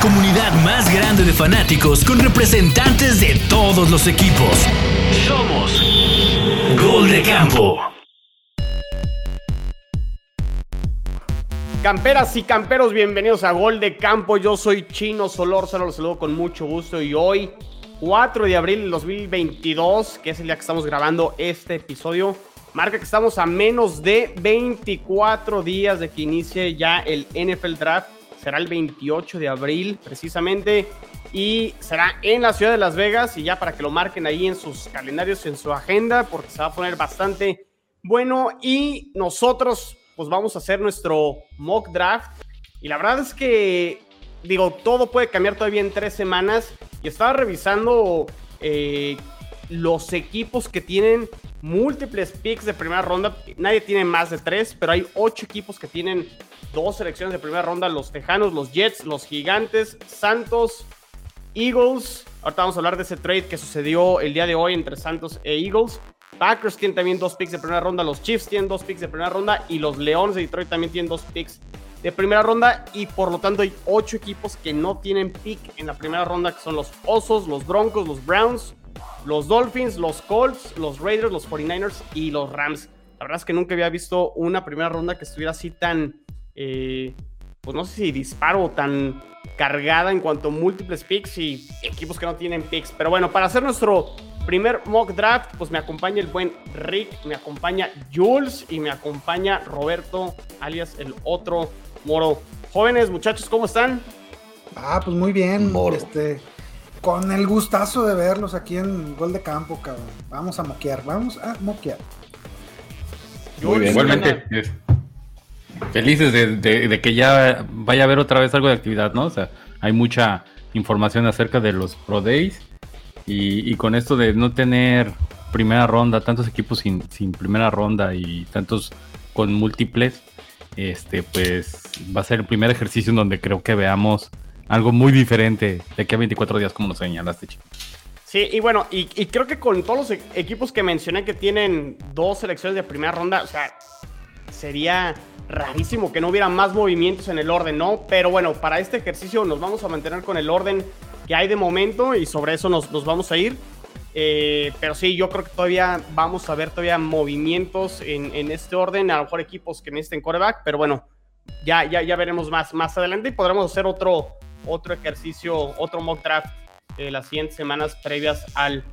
comunidad más grande de fanáticos con representantes de todos los equipos. Somos Gol de Campo. Camperas y camperos, bienvenidos a Gol de Campo. Yo soy Chino Solórzano, los saludo con mucho gusto y hoy, 4 de abril del 2022, que es el día que estamos grabando este episodio, marca que estamos a menos de 24 días de que inicie ya el NFL Draft será el 28 de abril precisamente y será en la ciudad de Las Vegas y ya para que lo marquen ahí en sus calendarios, en su agenda, porque se va a poner bastante bueno y nosotros pues vamos a hacer nuestro mock draft y la verdad es que digo, todo puede cambiar todavía en tres semanas y estaba revisando eh, los equipos que tienen múltiples picks de primera ronda. Nadie tiene más de tres, pero hay ocho equipos que tienen dos selecciones de primera ronda, los Tejanos, los Jets, los Gigantes, Santos, Eagles. Ahorita vamos a hablar de ese trade que sucedió el día de hoy entre Santos e Eagles. Packers tienen también dos picks de primera ronda, los Chiefs tienen dos picks de primera ronda y los Leones de Detroit también tienen dos picks de primera ronda y por lo tanto hay ocho equipos que no tienen pick en la primera ronda que son los Osos, los Broncos, los Browns, los Dolphins, los Colts, los Raiders, los 49ers y los Rams. La verdad es que nunca había visto una primera ronda que estuviera así tan eh, pues no sé si disparo tan cargada en cuanto a múltiples picks y equipos que no tienen picks. Pero bueno, para hacer nuestro primer mock draft, pues me acompaña el buen Rick, me acompaña Jules y me acompaña Roberto, alias el otro Moro. Jóvenes, muchachos, ¿cómo están? Ah, pues muy bien. Este, con el gustazo de verlos aquí en Gol de Campo, cabrón. Vamos a moquear, vamos a moquear. Muy bien, igualmente. Felices de, que ya vaya a haber otra vez algo de actividad, ¿no? O sea, hay mucha información acerca de los Pro Days y, con esto de no tener primera ronda, tantos equipos sin, primera ronda y tantos con múltiples, este, pues va a ser el primer ejercicio en donde creo que veamos algo muy diferente de aquí a 24 días, como nos señalaste, chico. Sí, y bueno, y, creo que con todos los equipos que mencioné que tienen dos selecciones de primera ronda, o sea, sería rarísimo que no hubiera más movimientos en el orden, ¿no? Pero bueno, para este ejercicio nos vamos a mantener con el orden que hay de momento y sobre eso nos, vamos a ir. Eh, pero sí, yo creo que todavía vamos a ver todavía movimientos en, este orden, a lo mejor equipos que necesiten coreback, pero bueno, ya, ya, ya veremos más, más adelante y podremos hacer otro, otro ejercicio, otro mock draft eh, las siguientes semanas previas al,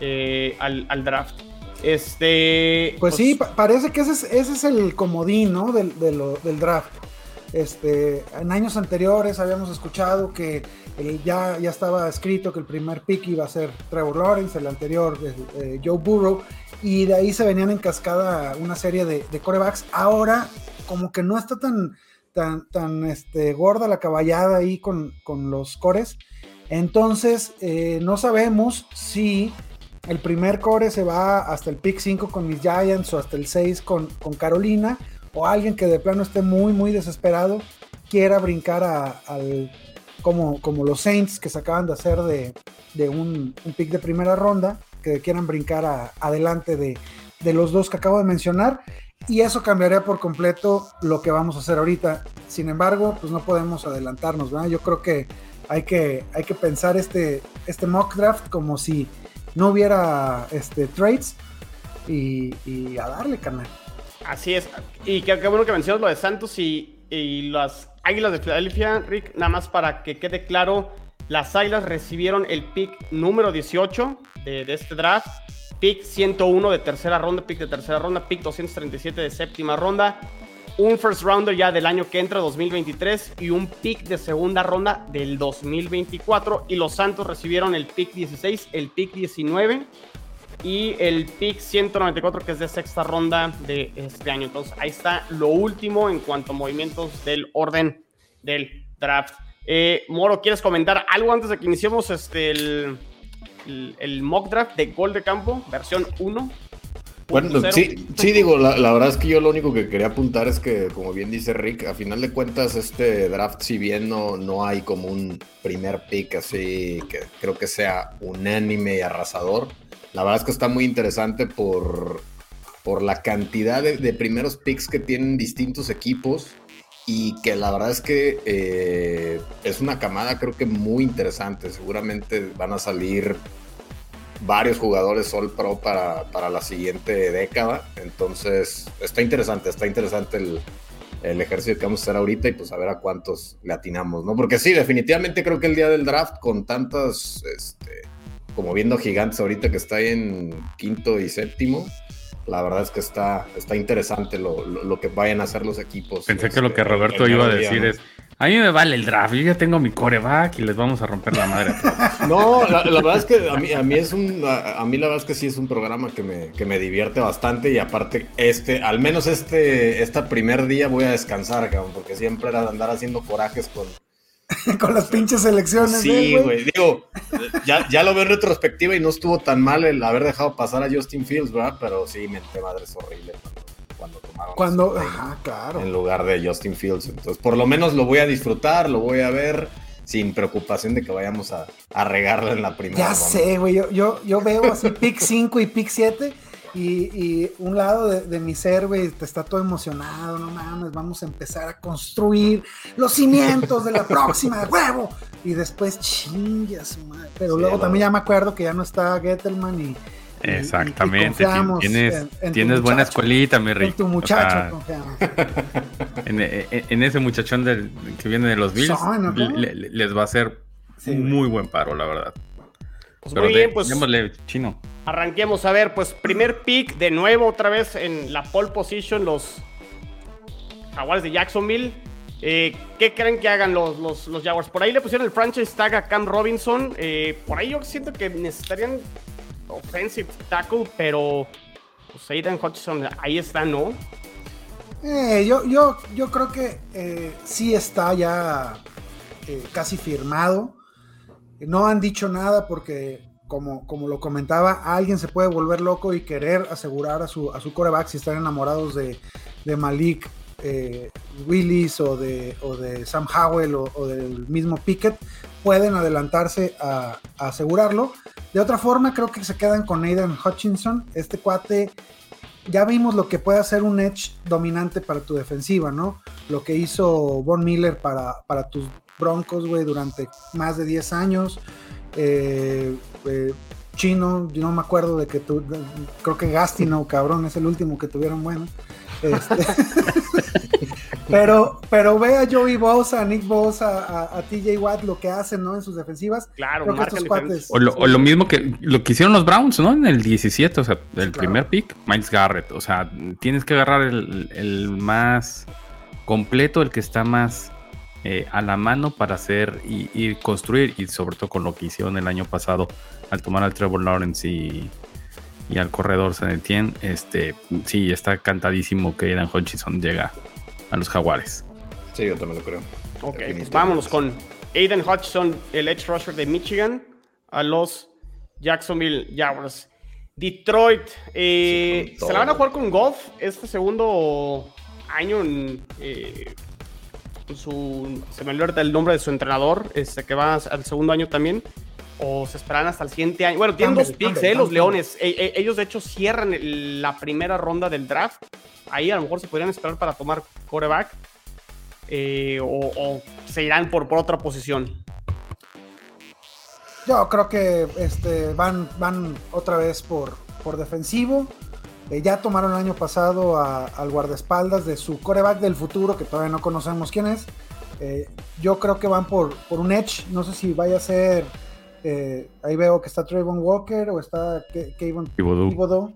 eh, al, al draft. Este. Pues, sí, parece que ese es, ese es el comodín, ¿no? Del, draft. Este, en años anteriores habíamos escuchado que eh, ya, ya estaba escrito que el primer pick iba a ser Trevor Lawrence, el anterior eh, eh, Joe Burrow, y de ahí se venían en cascada una serie de, de corebacks. Ahora, como que no está tan, tan, tan este, gorda la caballada ahí con, con los cores. Entonces, no sabemos si el primer core se va hasta el pick 5 con mis Giants o hasta el 6 con, con Carolina, o alguien que de plano esté muy, muy desesperado, quiera brincar a, al, como, como los Saints que se acaban de hacer de, un, pick de primera ronda, que quieran brincar adelante de, los dos que acabo de mencionar. Y eso cambiaría por completo lo que vamos a hacer ahorita. Sin embargo, pues no podemos adelantarnos, Yo creo que hay que, hay que pensar este, este mock draft como si no hubiera este, trades y, a darle, carnal. Así es. Y qué, bueno que mencionas lo de Santos y, y, las Águilas de Filadelfia, Rick. Nada más para que quede claro, las Águilas recibieron el pick número 18 de, de este draft. Pick 101 de tercera ronda, pick de tercera ronda, pick 237 de séptima ronda un first rounder ya del año que entra, 2023, y un pick de segunda ronda del 2024. Y los Santos recibieron el pick 16, el pick 19 y el pick 194, que es de sexta ronda de este año. Entonces, ahí está lo último en cuanto a movimientos del orden del draft. Eh, Moro, ¿quieres comentar algo antes de que iniciemos este, el, el mock draft de Gol de Campo, versión 1? Bueno, sí, sí, digo, la, verdad es que yo lo único que quería apuntar es que, como bien dice Rick, a final de cuentas este draft, si bien no, no hay como un primer pick así que creo que sea unánime y arrasador, la verdad es que está muy interesante por, por la cantidad de, primeros picks que tienen distintos equipos y que la verdad es que eh, es una camada creo que muy interesante. Seguramente van a salir varios jugadores Sol Pro para, para la siguiente década. Entonces está interesante, está interesante el, el ejercicio que vamos a hacer ahorita y pues a ver a cuántos le atinamos, ¿no? Porque sí, definitivamente creo que el día del draft con tantas, este, como viendo gigantes ahorita que está en quinto y séptimo, la verdad es que está, está interesante lo, que vayan a hacer los equipos. Pensé que lo que Roberto iba a decir es, a mí me vale el draft, yo ya tengo mi coreback y les vamos a romper la madre. no, la, verdad es que a mí, a mí es un, a, mí la verdad es que sí es un programa que me, que me divierte bastante y aparte este, al menos este, este primer día voy a descansar, cabrón, porque siempre era andar haciendo corajes con, con las pinches elecciones. Sí, güey. Digo, ya, ya, lo veo en retrospectiva y no estuvo tan mal el haber dejado pasar a Justin Fields, ¿verdad? Pero sí, mente madre es horrible cuando, tomaron. Cuando, ajá, claro. En lugar de Justin Fields. Entonces, por lo menos lo voy a disfrutar, lo voy a ver sin preocupación de que vayamos a, a regarla en la primera. Ya sé, güey. Yo, yo, yo veo así pick 5 y pick 7 y, un lado de, mi ser, güey, te está todo emocionado, no mames, vamos a empezar a construir los cimientos de la próxima, huevo. Y después, chingas, madre. Pero luego también ya me acuerdo que ya no está Gettelman y. Exactamente, tienes, tienes buena escuelita, mi rico. En tu muchacho, confiamos. En, ese muchachón del, que viene de los Bills, les va a hacer un muy buen paro, la verdad. Pues muy bien, pues. chino. Arranquemos a ver, pues primer pick de nuevo otra vez en la pole position los Jaguars de Jacksonville. Eh, ¿Qué creen que hagan los, los, Jaguars? Por ahí le pusieron el franchise tag a Cam Robinson. Eh, por ahí yo siento que necesitarían offensive tackle, pero pues Aiden Hutchinson ahí está, ¿no? Eh, yo, yo, yo creo que sí está ya casi firmado. No han dicho nada porque como, como lo comentaba, alguien se puede volver loco y querer asegurar a su, a su coreback si están enamorados de, Malik eh, Willis o de, de Sam Howell o, del mismo Pickett, pueden adelantarse a, asegurarlo. De otra forma, creo que se quedan con Aidan Hutchinson. Este cuate, ya vimos lo que puede hacer un edge dominante para tu defensiva, ¿no? Lo que hizo Von Miller para, para tus Broncos, güey, durante más de 10 años. Eh, eh, chino, yo no me acuerdo de que tú, creo que Gastino, cabrón, es el último que tuvieron bueno. Este, pero, pero ve a Joey Bosa, a Nick Bosa, a, TJ Watt lo que hacen, ¿no? En sus defensivas. Claro, o, lo, mismo que lo que hicieron los Browns, ¿no? En el 17, o sea, el primer pick, Miles Garrett. O sea, tienes que agarrar el, el más completo, el que está más eh, a la mano para hacer y, construir, y sobre todo con lo que hicieron el año pasado al tomar al Trevor Lawrence y, al corredor Sanetien, este, sí, está cantadísimo que Aidan Hutchinson llega a los Jaguares. Sí, yo también lo creo. Ok, pues vámonos con Aiden Hutchinson, el edge rusher de Michigan, a los Jacksonville Jaguars. Detroit, eh, se la van a jugar con Goff este segundo año en, eh, su, se me olvida el nombre de su entrenador, este, que va al segundo año también, o se esperan hasta el siguiente año. Bueno, tienen dos picks, eh, los Leones. E, e, ellos, de hecho, cierran la primera ronda del draft. Ahí a lo mejor se podrían esperar para tomar coreback. Eh, o, se irán por, por otra posición. Yo creo que este, van, van otra vez por, por defensivo. Eh, ya tomaron el año pasado al guardaespaldas de su coreback del futuro, que todavía no conocemos quién es. Eh, yo creo que van por, por un edge. No sé si vaya a ser. Eh, ahí veo que está Trayvon Walker o está Kevin Thibodeau.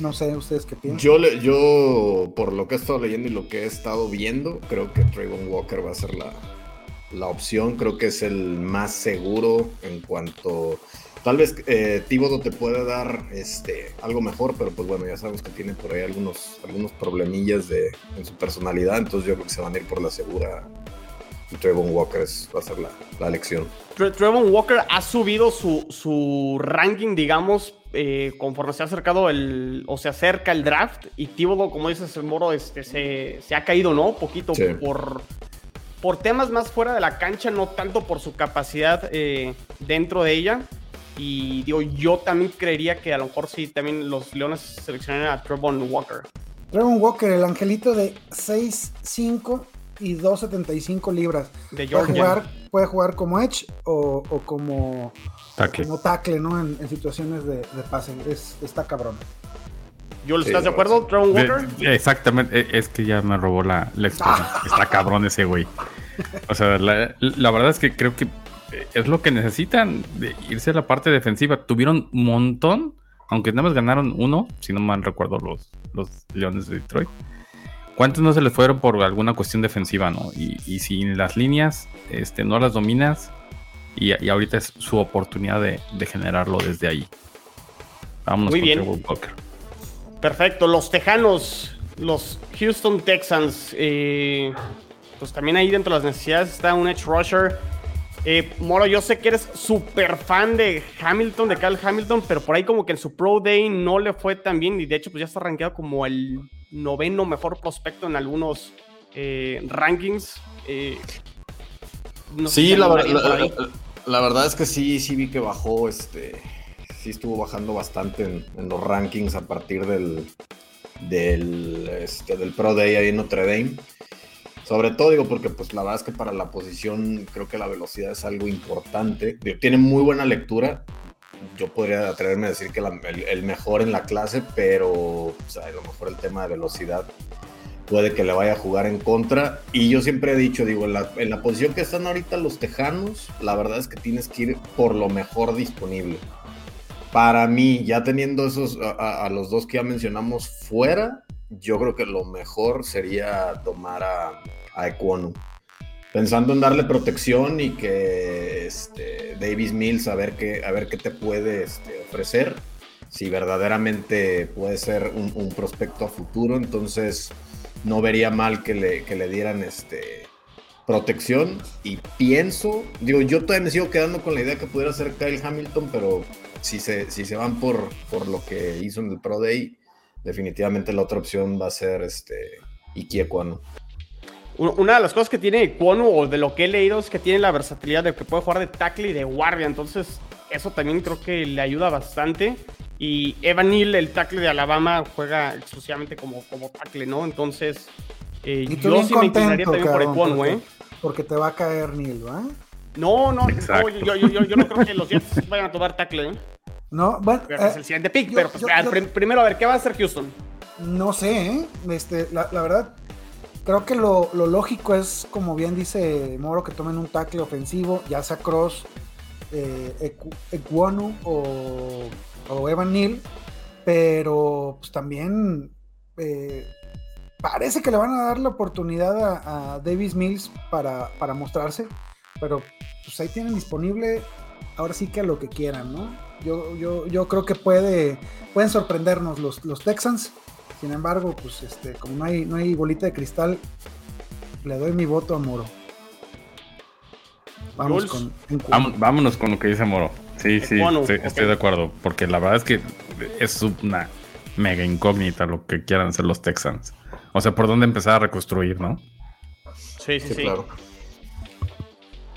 No sé, ¿ustedes qué piensan? Yo, yo, por lo que he estado leyendo y lo que he estado viendo, creo que Trayvon Walker va a ser la, la opción. Creo que es el más seguro en cuanto Tal vez eh, te puede dar este, algo mejor, pero pues bueno, ya sabemos que tiene por ahí algunos, algunos problemillas de, en su personalidad, entonces yo creo que se van a ir por la segura. Y Trevon Walker va a ser la, la elección. Trevon Walker ha subido su, su ranking, digamos, eh, conforme se ha acercado el, o se acerca el draft. Y Thibodeau, como dices, el moro este, se, se ha caído, ¿no? Poquito por, por temas más fuera de la cancha, no tanto por su capacidad eh, dentro de ella. Y digo, yo también creería que a lo mejor sí, también los Leones seleccionarían a Trevon Walker. Trevon Walker, el angelito de 6'5 y 2.75 libras. De puede, jugar, puede jugar como edge o, como, tackle. como tackle, ¿no? En, situaciones de, pase. Es, está cabrón. ¿Yo ¿estás de acuerdo, Trevon Walker? exactamente, e, es que ya me robó la, la expresión. está cabrón ese güey. O sea, la, la, verdad es que creo que es lo que necesitan, de irse a la parte defensiva. Tuvieron un montón, aunque nada más ganaron uno, si no mal recuerdo, los, los Leones de Detroit. ¿Cuántos no se les fueron por alguna cuestión defensiva, no? Y, y si las líneas este, no las dominas, y, ahorita es su oportunidad de, generarlo desde ahí. Vámonos Muy bien. Perfecto. Los Tejanos, los Houston Texans, eh, pues también ahí dentro de las necesidades está un edge rusher. Eh, Moro, yo sé que eres súper fan de Hamilton, de Carl Hamilton, pero por ahí como que en su Pro Day no le fue tan bien y de hecho pues ya está rankeado como el noveno mejor prospecto en algunos eh, rankings. Eh, sí, la, verdad es que sí, sí vi que bajó, este, sí estuvo bajando bastante en, los rankings a partir del, del, este, del Pro Day ahí en Notre Dame. Sobre todo digo porque pues la verdad es que para la posición creo que la velocidad es algo importante. Tiene muy buena lectura, yo podría atreverme a decir que el, mejor en la clase, pero a lo mejor el tema de velocidad puede que le vaya a jugar en contra. Y yo siempre he dicho, digo, en la, posición que están ahorita los Tejanos, la verdad es que tienes que ir por lo mejor disponible. Para mí, ya teniendo esos a, los dos que ya mencionamos fuera, yo creo que lo mejor sería tomar a, a pensando en darle protección y que este, Davis Mills a ver qué, a ver qué te puede este, ofrecer, si verdaderamente puede ser un, prospecto a futuro, entonces no vería mal que le, le dieran este, protección. Y pienso, digo, yo todavía me sigo quedando con la idea que pudiera ser Kyle Hamilton, pero si se, si se van por, por lo que hizo en el Pro Day, definitivamente la otra opción va a ser este Equano. Una de las cosas que tiene Kwonu, o de lo que he leído, es que tiene la versatilidad de que puede jugar de tackle y de guardia. Entonces, eso también creo que le ayuda bastante. Y Evan Neal, el tackle de Alabama, juega exclusivamente como, como tackle, ¿no? Entonces, eh, yo sí me inclinaría también por Kwonu, ¿eh? Porque te va a caer Neal, ¿va? No, no, yo, yo, no creo que los Jets vayan a tomar tackle, ¿eh? No, bueno. es el siguiente pick, pero pues, primero a ver, ¿qué va a hacer Houston? No sé, ¿eh? Este, la, la verdad, Creo que lo, lógico es, como bien dice Moro, que tomen un tackle ofensivo, ya sea Cross, eh, o, Evan Neal, pero pues también eh, parece que le van a dar la oportunidad a, Davis Mills para, mostrarse, pero pues ahí tienen disponible ahora sí que lo que quieran, ¿no? Yo, yo, yo creo que puede, pueden sorprendernos los, los Texans sin embargo, pues este, como no hay, no hay bolita de cristal, le doy mi voto a Moro. Vamos con, vámonos con lo que dice Moro. Sí, sí, estoy, de acuerdo. Porque la verdad es que es una mega incógnita lo que quieran hacer los Texans. O sea, por dónde empezar a reconstruir, ¿no? Sí, sí, sí. Claro.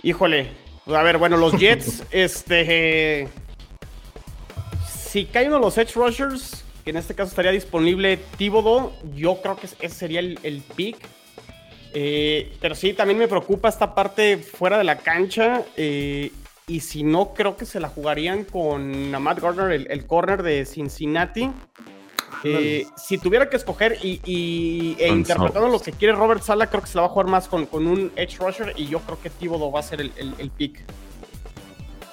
Híjole. A ver, bueno, los Jets, este. Si caen uno de los Edge Rushers, en este caso estaría disponible Tíbodo. Yo creo que ese sería el, pick. Eh, pero sí, también me preocupa esta parte fuera de la cancha. Eh, y si no, creo que se la jugarían con Matt Gardner, el, corner de Cincinnati. Eh, si tuviera que escoger y, e interpretando lo que quiere Robert Sala, creo que se la va a jugar más con, un Edge Rusher. Y yo creo que Tíbodo va a ser el pick.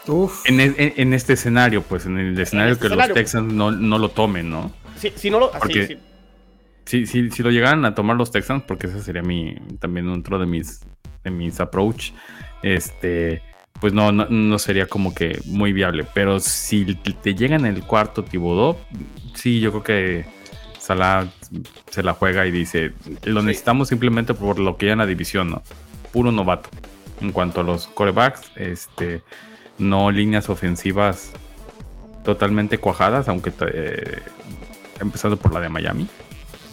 E, en, este escenario, pues, en el escenario este que los Texans no, lo tomen, ¿no? Sí, si no lo. Porque, sí, Si, si, lo llegaran a tomar los Texans, porque ese sería mi también otro de mis, de mis approach, este, pues no, no, sería como que muy viable. Pero si te llega en el cuarto Tibodó, sí, yo creo que Salah se la juega y dice, lo necesitamos simplemente por lo que ya en la división, ¿no? Puro novato. En cuanto a los corebacks, este no líneas ofensivas totalmente cuajadas, aunque eh, empezando por la de Miami.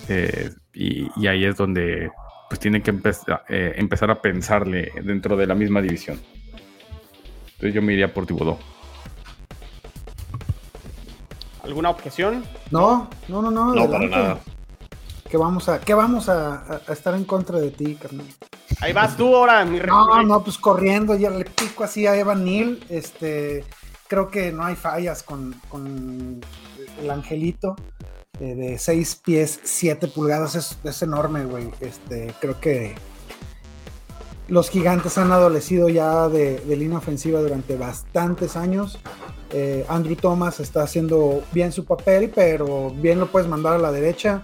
Eh, y, ahí es donde pues tiene que eh, empezar a pensarle dentro de la misma división. Entonces yo me iría por Tibodó. ¿Alguna objeción? No, no, no, no. No, para nada. Que vamos a, que vamos a, estar en contra de ti, carnal. Ahí vas tú ahora, mi No, no, pues corriendo, ya le pico así a Evan Neal. Este, creo que no hay fallas con, el angelito. Eh, de 6 pies, 7 pulgadas, es, es enorme, güey. Este, creo que los gigantes han adolecido ya de, línea ofensiva durante bastantes años. Eh, Andrew Thomas está haciendo bien su papel, pero bien lo puedes mandar a la derecha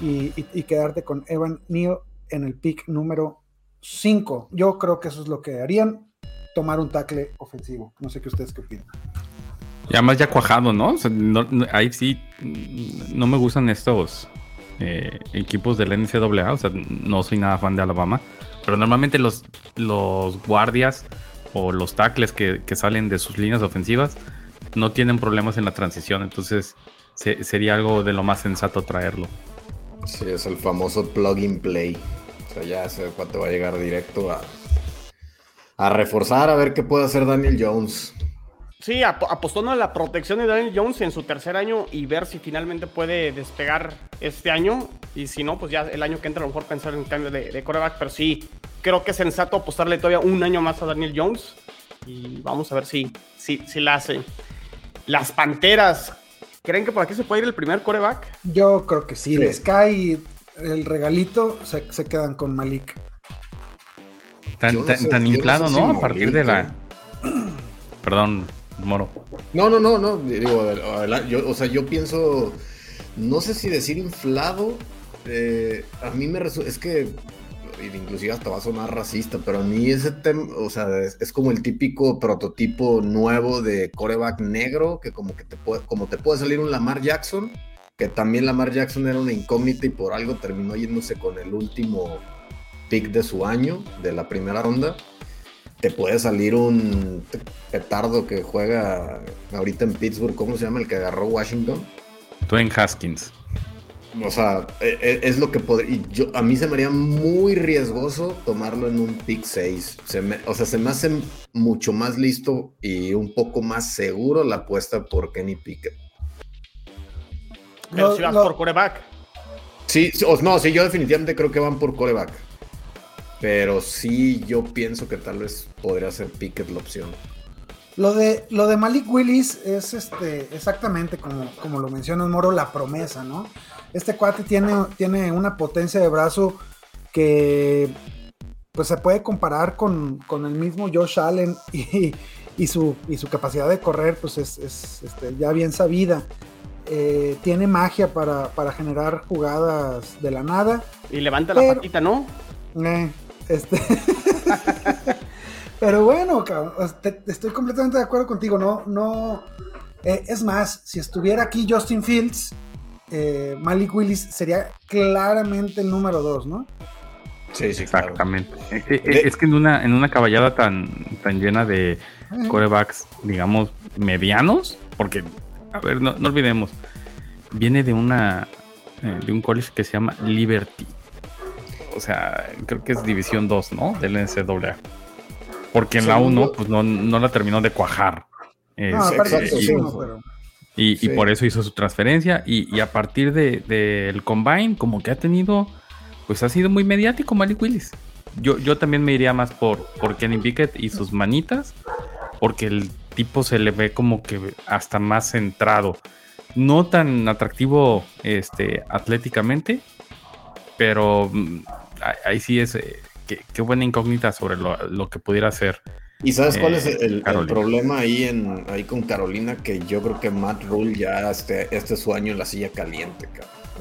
y, quedarte con Evan Neal en el pick número 5. Yo creo que eso es lo que harían, tomar un tackle ofensivo. No sé qué ustedes qué opinan. Y además ya cuajado, ¿no? ahí sí no me gustan estos eh, equipos del NCAA. O sea, no soy nada fan de Alabama. Pero normalmente los, los guardias o los tackles que, salen de sus líneas ofensivas no tienen problemas en la transición. Entonces sería algo de lo más sensato traerlo. Sí, es el famoso plug and play. O sea, ya sé cuánto va a llegar directo a, reforzar a ver qué puede hacer Daniel Jones. Sí, apostando a la protección de Daniel Jones en su tercer año y ver si finalmente puede despegar este año. Y si no, pues ya el año que entra a lo mejor pensar en cambio de, coreback. Pero sí, creo que es sensato apostarle todavía un año más a Daniel Jones. Y vamos a ver si, si, si la hace. Las Panteras, ¿creen que por aquí se puede ir el primer coreback? Yo creo que sí. Les cae el regalito, se, se quedan con Malik. Tan, tan, inflado, ¿no? a partir de la... Perdón, Moro. No, no, no, no. Digo, yo, o sea, yo pienso, no sé si decir inflado. Eh, a mí me resulta, es que, inclusive hasta va a sonar racista, pero a mí ese tema, o sea, es, como el típico prototipo nuevo de coreback negro, que como que te puede, como te puede salir un Lamar Jackson, que también Lamar Jackson era una incógnita y por algo terminó yéndose con el último pick de su año, de la primera ronda te puede salir un petardo que juega ahorita en Pittsburgh, ¿cómo se llama el que agarró Washington? Dwayne Haskins. O sea, e, e, es, lo que podría. Yo, a mí se me haría muy riesgoso tomarlo en un pick 6. o sea, se me hace mucho más listo y un poco más seguro la apuesta por Kenny Pickett. Pero si vas por coreback. Sí, no, sí, yo definitivamente creo que van por coreback. Pero sí, yo pienso que tal vez podría ser Pickett la opción. Lo de, lo de Malik Willis es este, exactamente como, como lo mencionas, Moro, la promesa, ¿no? Este cuate tiene, tiene una potencia de brazo que pues se puede comparar con, el mismo Josh Allen y, su, y su capacidad de correr pues es, este, ya bien sabida. Eh, tiene magia para, generar jugadas de la nada. Y levanta la patita, ¿no? Eh, este. Pero bueno, estoy completamente de acuerdo contigo. No, no. Eh, es más, si estuviera aquí Justin Fields, eh, Malik Willis sería claramente el número dos, ¿no? Sí, sí, Exactamente. Eh, es que en una, en una caballada tan, tan llena de corebacks, digamos, medianos, porque, a ver, no, no olvidemos, viene de una de un college que se llama Liberty o sea, creo que es División 2, ¿no? Del NCAA. Porque en la 1, pues no, la terminó de cuajar. y, por eso hizo su transferencia. Y, a partir del de, combine, como que ha tenido, pues ha sido muy mediático Malik Willis. Yo, yo también me iría más por, por Kenny Pickett y sus manitas, porque el tipo se le ve como que hasta más centrado. No tan atractivo este, atléticamente, pero mm, ahí sí es, eh, qué, buena incógnita sobre lo, que pudiera ser. ¿Y sabes cuál es eh, el, problema ahí, en, ahí con Carolina? Que yo creo que Matt Rule ya este, este es su año en la silla caliente,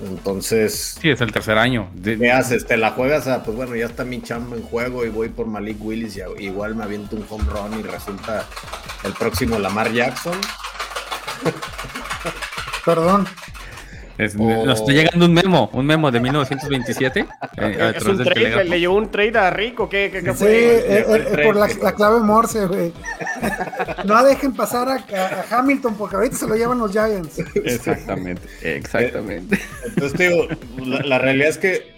Entonces. Sí, es el tercer año. ¿Qué haces? ¿Te la juegas a, pues bueno, ya está mi chamba en juego y voy por Malik Willis y igual me aviento un home run y resulta el próximo Lamar Jackson? Perdón. Nos está llegando un memo, un memo de 1927. Eh, es un trade, le, llevó un trade a Rico, ¿qué, qué, sí, eh, eh, por la, clave Morse, güey. No dejen pasar a, Hamilton porque ahorita se lo llevan los Giants. Exactamente, exactamente. Entonces, digo, la, realidad es que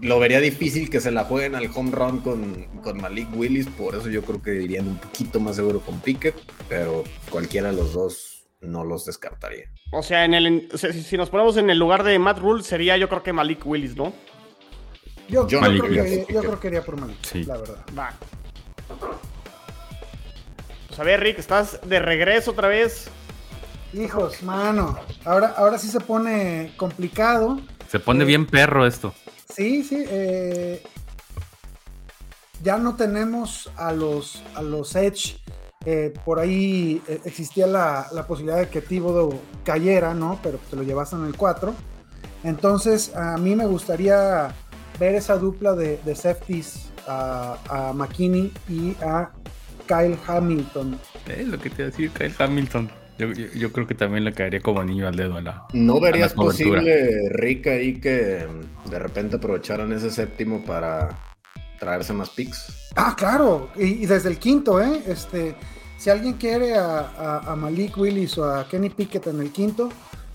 lo vería difícil que se la jueguen al home run con, con, Malik Willis, por eso yo creo que irían un poquito más seguro con Pickett, pero cualquiera de los dos no los descartaría. O sea, en el, si, nos ponemos en el lugar de Matt Rule, sería yo creo que Malik Willis, ¿no? Yo, creo, que, yo creo que iría por Malik, la verdad. Va. Pues a ver, Rick, estás de regreso otra vez. Hijos, mano. Ahora, ahora sí se pone complicado. Se pone bien perro esto. Sí, sí. Eh, ya no tenemos a los, a los Edge. Eh, por ahí eh, existía la, posibilidad de que Thibodeau cayera, ¿no? Pero te lo llevaste en el 4. Entonces, a mí me gustaría ver esa dupla de, de safeties a, a McKinney y a Kyle Hamilton. Es lo que te iba a decir, Kyle Hamilton. Yo, creo que también le caería como niño al dedo a la. ¿No verías posible, Rick, ahí que de repente aprovecharan ese séptimo para traerse más picks? Ah, claro, y, desde el quinto, ¿eh? Este, si alguien quiere a, Malik Willis o a Kenny Pickett en el quinto,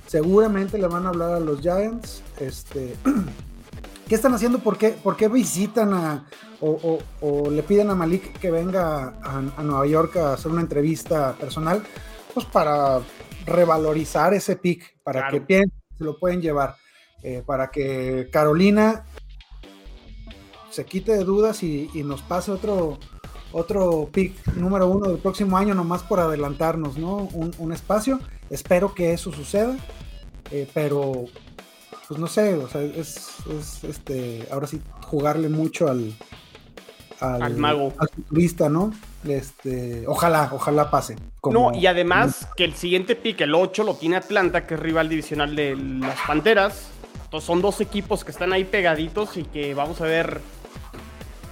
seguramente le van a hablar a los Giants. Este, ¿Qué están haciendo? ¿Por qué, por qué visitan a, o, le piden a Malik que venga a, a Nueva York a hacer una entrevista personal? pues para revalorizar ese pick, para que piensen se lo pueden llevar, eh, para que Carolina se quite de dudas y, nos pase otro, otro pick número uno del próximo año, nomás por adelantarnos, ¿no? Un, espacio. Espero que eso suceda, eh, pero pues no sé, o sea, es, este, ahora sí jugarle mucho al, al, mago, al futurista, ¿no? Este, ojalá, ojalá pase. No, y además que el siguiente pick, el 8, lo tiene Atlanta, que es rival divisional de las Panteras. Entonces son dos equipos que están ahí pegaditos y que vamos a ver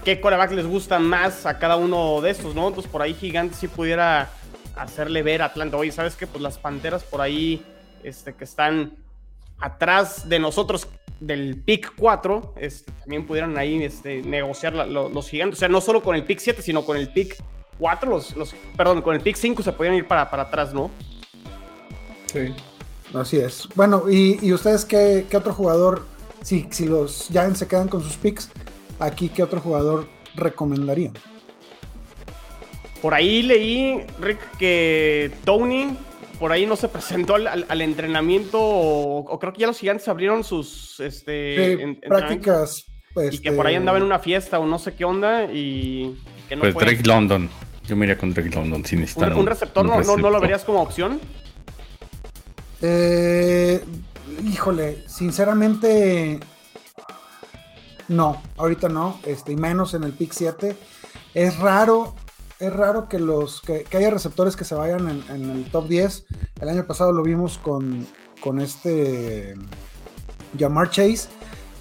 qué coreback les gusta más a cada uno de estos, ¿no? Entonces por ahí Gigante si pudiera hacerle ver a Atlanta, oye, ¿sabes qué? Pues las Panteras por ahí, este, que están atrás de nosotros del pick 4, este, también pudieran ahí este, negociar los gigantes. O sea, no solo con el pick 7, sino con el pick 4, los, los, perdón, con el pick 5 se podían ir para, para atrás, ¿no? Sí. Así es. Bueno, ¿y, ustedes qué, otro jugador, si, si los Giants se quedan con sus picks, aquí qué otro jugador recomendarían? Por ahí leí, Rick, que Tony por ahí no se presentó al, entrenamiento o, creo que ya los gigantes abrieron sus este, prácticas. y que por ahí andaba en una fiesta o no sé qué onda y que no pues Drake London. Yo me iría con Drake London sin necesitar un, un, receptor, no, no, lo verías como opción? Eh, híjole, sinceramente no, ahorita no, este, y menos en el pick 7. Es raro, es raro que los que, haya receptores que se vayan en, el top 10. El año pasado lo vimos con, con este Jamar Chase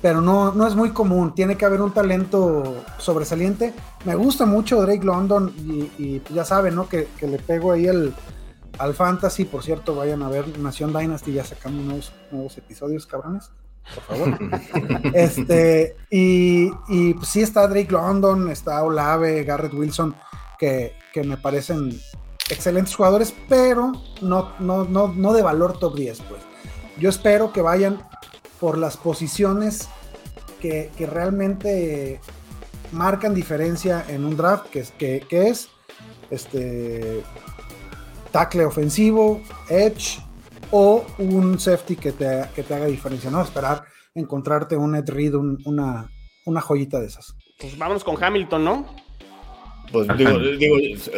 pero no, no es muy común. Tiene que haber un talento sobresaliente. Me gusta mucho Drake London y, ya saben, ¿no? Que, le pego ahí el, al fantasy. Por cierto, vayan a ver Nación Dynasty, ya sacamos nuevos, nuevos episodios, cabrones. Por favor. este, y, y pues sí está Drake London, está Olave, Garrett Wilson, que, que me parecen excelentes jugadores, pero no, no, no, no de valor top 10, pues. Yo espero que vayan por las posiciones que, realmente marcan diferencia en un draft, que es, que, es este tackle ofensivo, edge o un safety que te, que te haga diferencia, ¿no? Esperar encontrarte un Ed Reed, una, una joyita de esas. Pues vámonos con Hamilton, ¿no? Pues digo,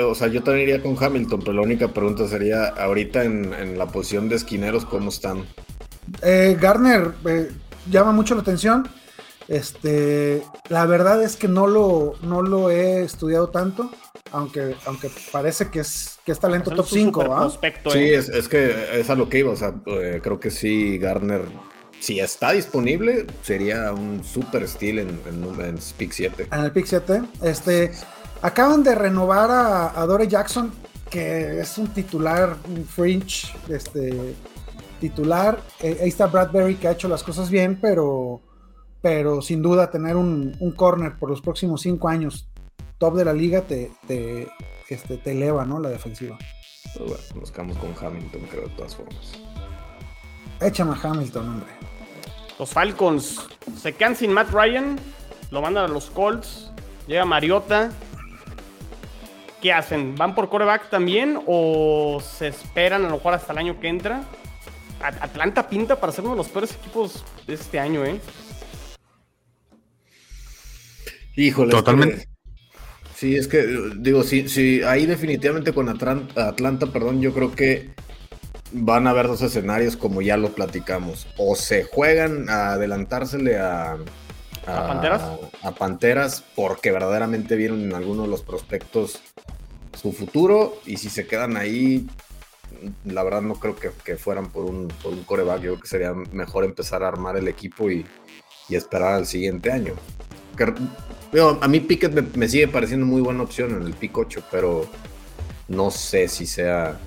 o sea, yo también iría con Hamilton, pero la única pregunta sería, ahorita en, en la posición de esquineros, ¿cómo están? Eh, Garner eh, llama mucho la atención. Este, la verdad es que no lo, no lo he estudiado tanto, aunque, aunque parece que es, que es talento top 5. Sí, ¿eh? es, que es a lo que iba. O sea, creo que sí, Garner, si está disponible, sería un super estilo en, en, Pick 7. En el Pick 7. Este, acaban de renovar a, a Dore Jackson, que es un titular, un fringe, este, titular. Eh, ahí está Bradbury que ha hecho las cosas bien, pero, pero sin duda tener un, corner por los próximos cinco años top de la liga te, te, este, te eleva ¿no? la defensiva. Pues bueno, nos quedamos con Hamilton, creo, de todas formas. Échame a Hamilton, hombre. Los Falcons se quedan sin Matt Ryan, lo mandan a los Colts, llega Mariota. ¿qué hacen? ¿Van por coreback también o se esperan a lo mejor hasta el año que entra? Atlanta pinta para ser uno de los peores equipos de este año, ¿eh? Híjole. Totalmente. Sí, es que, digo, sí, sí, ahí definitivamente con Atlanta, Atlanta, perdón, yo creo que van a haber dos escenarios como ya lo platicamos. O se juegan a adelantársele a, a, Panteras? A, Panteras porque verdaderamente vieron en algunos de los prospectos su futuro y si se quedan ahí, la verdad no creo que, fueran por un, por un coreback. Yo creo que sería mejor empezar a armar el equipo y, esperar al siguiente año. A mí Pickett me, sigue pareciendo muy buena opción en el pick 8, pero no sé si sea,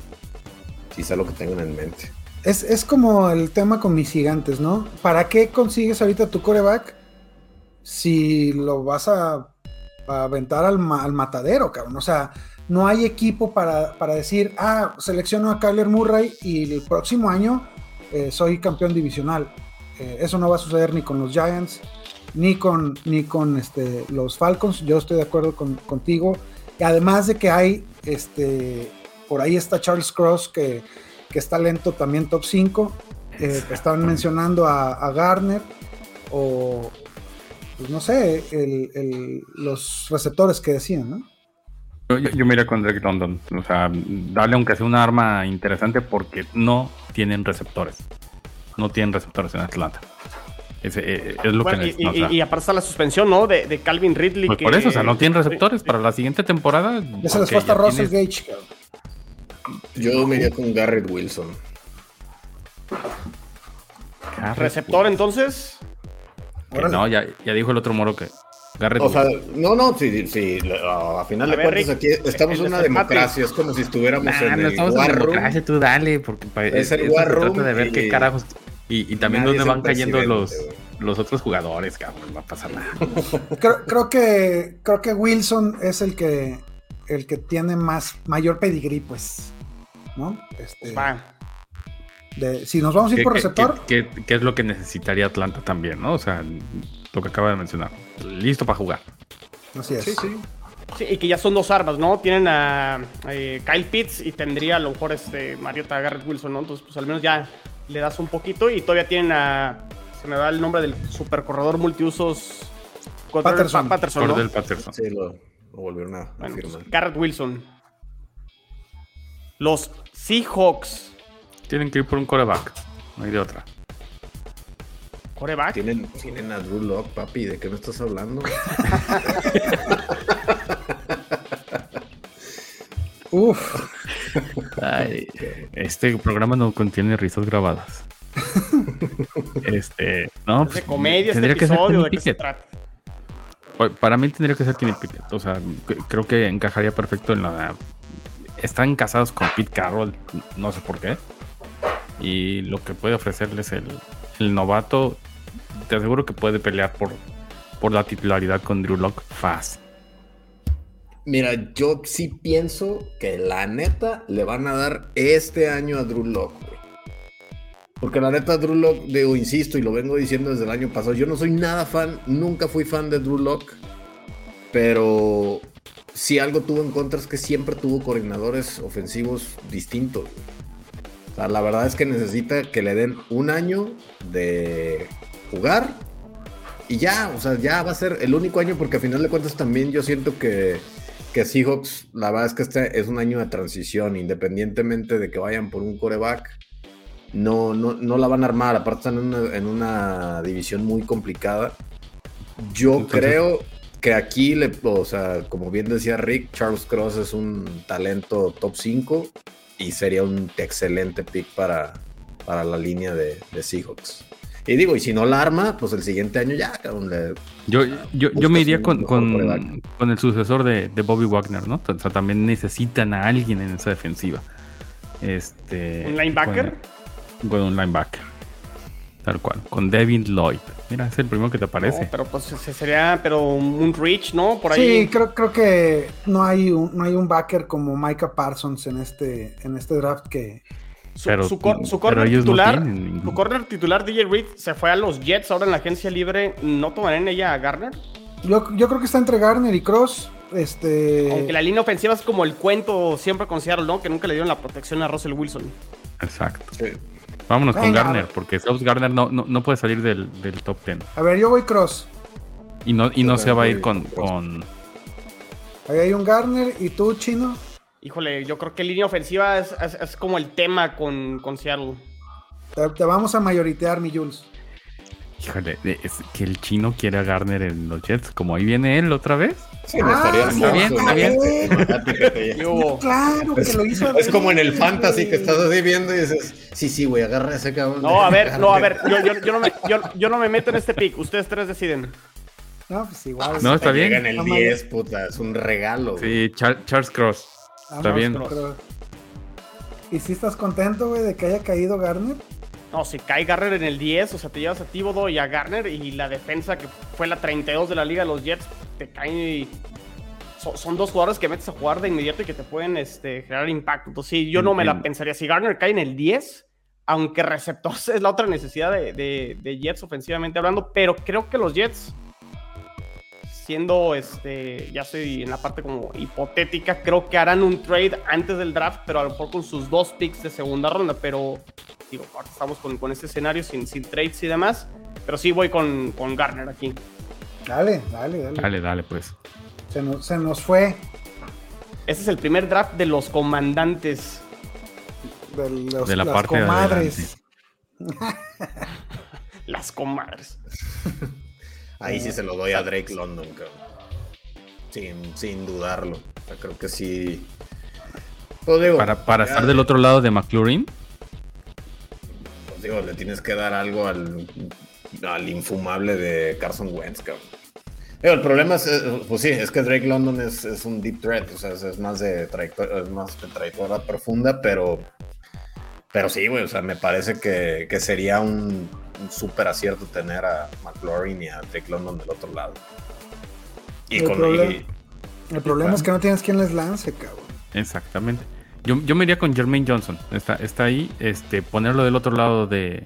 si sea lo que tengan en mente. Es, es como el tema con mis gigantes, ¿no? ¿Para qué consigues ahorita tu coreback si lo vas a, aventar al, matadero, cabrón? O sea, no hay equipo para, decir, ah, selecciono a Kyler Murray y el próximo año eh, soy campeón divisional. Eh, eso no va a suceder ni con los Giants, ni con, ni con este, los Falcons. Yo estoy de acuerdo contigo. Y además de que hay, este, por ahí está Charles Cross, que, está lento también top 5. Eh, estaban mencionando a, Garner o, pues no sé, los receptores que decían, ¿no? Yo, yo, mira con Drake London. O sea, dale aunque sea un arma interesante porque no tienen receptores. No tienen receptores en Atlanta. Es, eh, es, lo que y, y, aparte está la suspensión, ¿no? De, de Calvin Ridley. Pues por eso, o sea, no tienen receptores para la siguiente temporada. Ya se les fue hasta Russell Gage, Yo me iría con Garrett Wilson. ¿Receptor entonces? no, ya, ya dijo el otro moro que o sea, no, no, sí, sí, a final de cuentas aquí estamos en una democracia, es como si estuviéramos en no estamos en democracia, tú dale, porque es el war room de ver qué carajos y, también dónde van cayendo los, los otros jugadores, cabrón, no va a pasar nada. creo, que creo que Wilson es el que el que tiene más mayor pedigrí, pues, ¿no? Este, de, si nos vamos a ir por receptor. ¿qué, qué, es lo que necesitaría Atlanta también, no? O sea, lo que acaba de mencionar. Listo para jugar. Así es. Sí, sí. Sí, y que ya son dos armas, ¿no? Tienen a, eh, Kyle Pitts y tendría a lo mejor este Mariota Garrett Wilson, ¿no? Entonces, pues al menos ya le das un poquito y todavía tienen a. Se me da el nombre del super corredor multiusos. Patterson. Patterson, ¿no? Patterson. Sí, lo, volvieron a bueno, pues, Garrett Wilson. Los Seahawks. Tienen que ir por un coreback. No hay de otra. ¿Coreback? ¿Tienen, tienen a Drew Lock, papi. ¿De qué me estás hablando? Uf. Este programa no contiene risas grabadas. este, no, pues, de comedia, tendría este episodio, que ser ¿de qué Para mí tendría que ser Kenny Pickett. O sea, creo que encajaría perfecto en la. Están casados con Pete Carroll, no sé por qué. Y lo que puede ofrecerles el, el novato, te aseguro que puede pelear por, por la titularidad con Drew Lock fácil. Mira, yo sí pienso que la neta le van a dar este año a Drew Lock, Porque la neta, Drew Lock, digo, insisto y lo vengo diciendo desde el año pasado, yo no soy nada fan, nunca fui fan de Drew Lock, pero si algo tuvo en contra es que siempre tuvo coordinadores ofensivos distintos. La verdad es que necesita que le den un año de jugar y ya, o sea, ya va a ser el único año porque a final de cuentas también yo siento que, que Seahawks, la verdad es que este es un año de transición, independientemente de que vayan por un coreback, no, no, la van a armar, aparte están en una, división muy complicada. Yo creo que aquí, le, o sea, como bien decía Rick, Charles Cross es un talento top 5 y sería un excelente pick para, para la línea de, Seahawks. Y digo, y si no la arma, pues el siguiente año ya, yo, yo, yo me iría con, con, con, el sucesor de, de, Bobby Wagner, ¿no? O sea, también necesitan a alguien en esa defensiva. Este, ¿Un linebacker? Con, un linebacker. Tal cual. Con Devin Lloyd. Mira, es el primero que te aparece. pero pues sería pero un reach, ¿no? Por ahí. Sí, creo, creo que no hay, un, no hay un backer como Micah Parsons en este, en este draft que. Su, su, corner titular, su corner titular, DJ Reed, se fue a los Jets ahora en la agencia libre. ¿No tomarán ella a Garner? Yo, yo creo que está entre Garner y Cross. Este... Aunque la línea ofensiva es como el cuento siempre con Seattle, ¿no? Que nunca le dieron la protección a Russell Wilson. Exacto. Vámonos con Garner, porque Sauce Garner no, no, puede salir del, top 10. A ver, yo voy cross. Y no, y no se va a ir con, con... Ahí hay un Garner y tú, Chino. Híjole, yo creo que línea ofensiva es, es, como el tema con, con Seattle. Te, vamos a mayoritear, mi Jules. Híjole, es que el chino quiere a Garner en los Jets, como ahí viene él otra vez. Sí, me estaría está bien, está bien. claro que lo hizo. Es como en el fantasy que estás así viendo y dices, sí, sí, güey, agarra ese cabrón. No, a ver, no, a ver, yo, yo, yo, no me, yo, yo no me meto en este pick, ustedes tres deciden. No, pues igual. No, está bien. en el 10, puta, es un regalo. Sí, Charles Cross. Está bien. ¿Y si estás contento, güey, de que haya caído Garner? No, si cae Garner en el 10, o sea, te llevas a Thibodeau y a Garner y la defensa que fue la 32 de la liga de los Jets, te caen y... Son, dos jugadores que metes a jugar de inmediato y que te pueden este, generar impacto. Entonces, sí, yo no me la pensaría. Si Garner cae en el 10, aunque receptor es la otra necesidad de, de Jets ofensivamente hablando, pero creo que los Jets siendo, este, ya estoy en la parte como hipotética, creo que harán un trade antes del draft, pero a lo mejor con sus dos picks de segunda ronda, pero digo, ahora estamos con, con este escenario sin, sin trades y demás, pero sí voy con, con Garner aquí. Dale, dale, dale. Dale, dale, pues. Se nos, se nos fue. Este es el primer draft de los comandantes. De, los, de la las parte comadres. las comadres. Ahí sí se lo doy a Drake London, Sin, sin dudarlo. creo que sí. Pues para, para estar del otro lado de McLaurin. Pues digo, le tienes que dar algo al, al infumable de Carson Wentz, cabrón. el problema es, eh, pues sí, es que Drake London es, un deep threat, o sea, es, más de trayectoria, es más de trayectoria profunda, pero, pero sí, güey, o sea, me parece que, que sería un, un súper acierto tener a McLaurin y a Drake London del otro lado. Y el con problema, el problema es que no tienes quien les lance, cabrón. Exactamente. Yo, yo me iría con Jermaine Johnson. Está, está ahí. Este, ponerlo del otro lado de.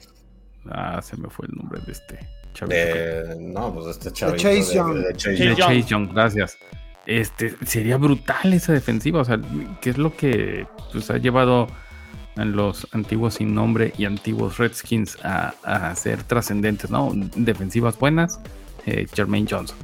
Ah, se me fue el nombre de este chavito. no, pues este chavito. De Chase Young. De, Chase, Young. gracias. Este, sería brutal esa defensiva. O sea, ¿qué es lo que pues, ha llevado los antiguos sin nombre y antiguos Redskins a, ser trascendentes, ¿no? Defensivas buenas, eh, Jermaine Johnson.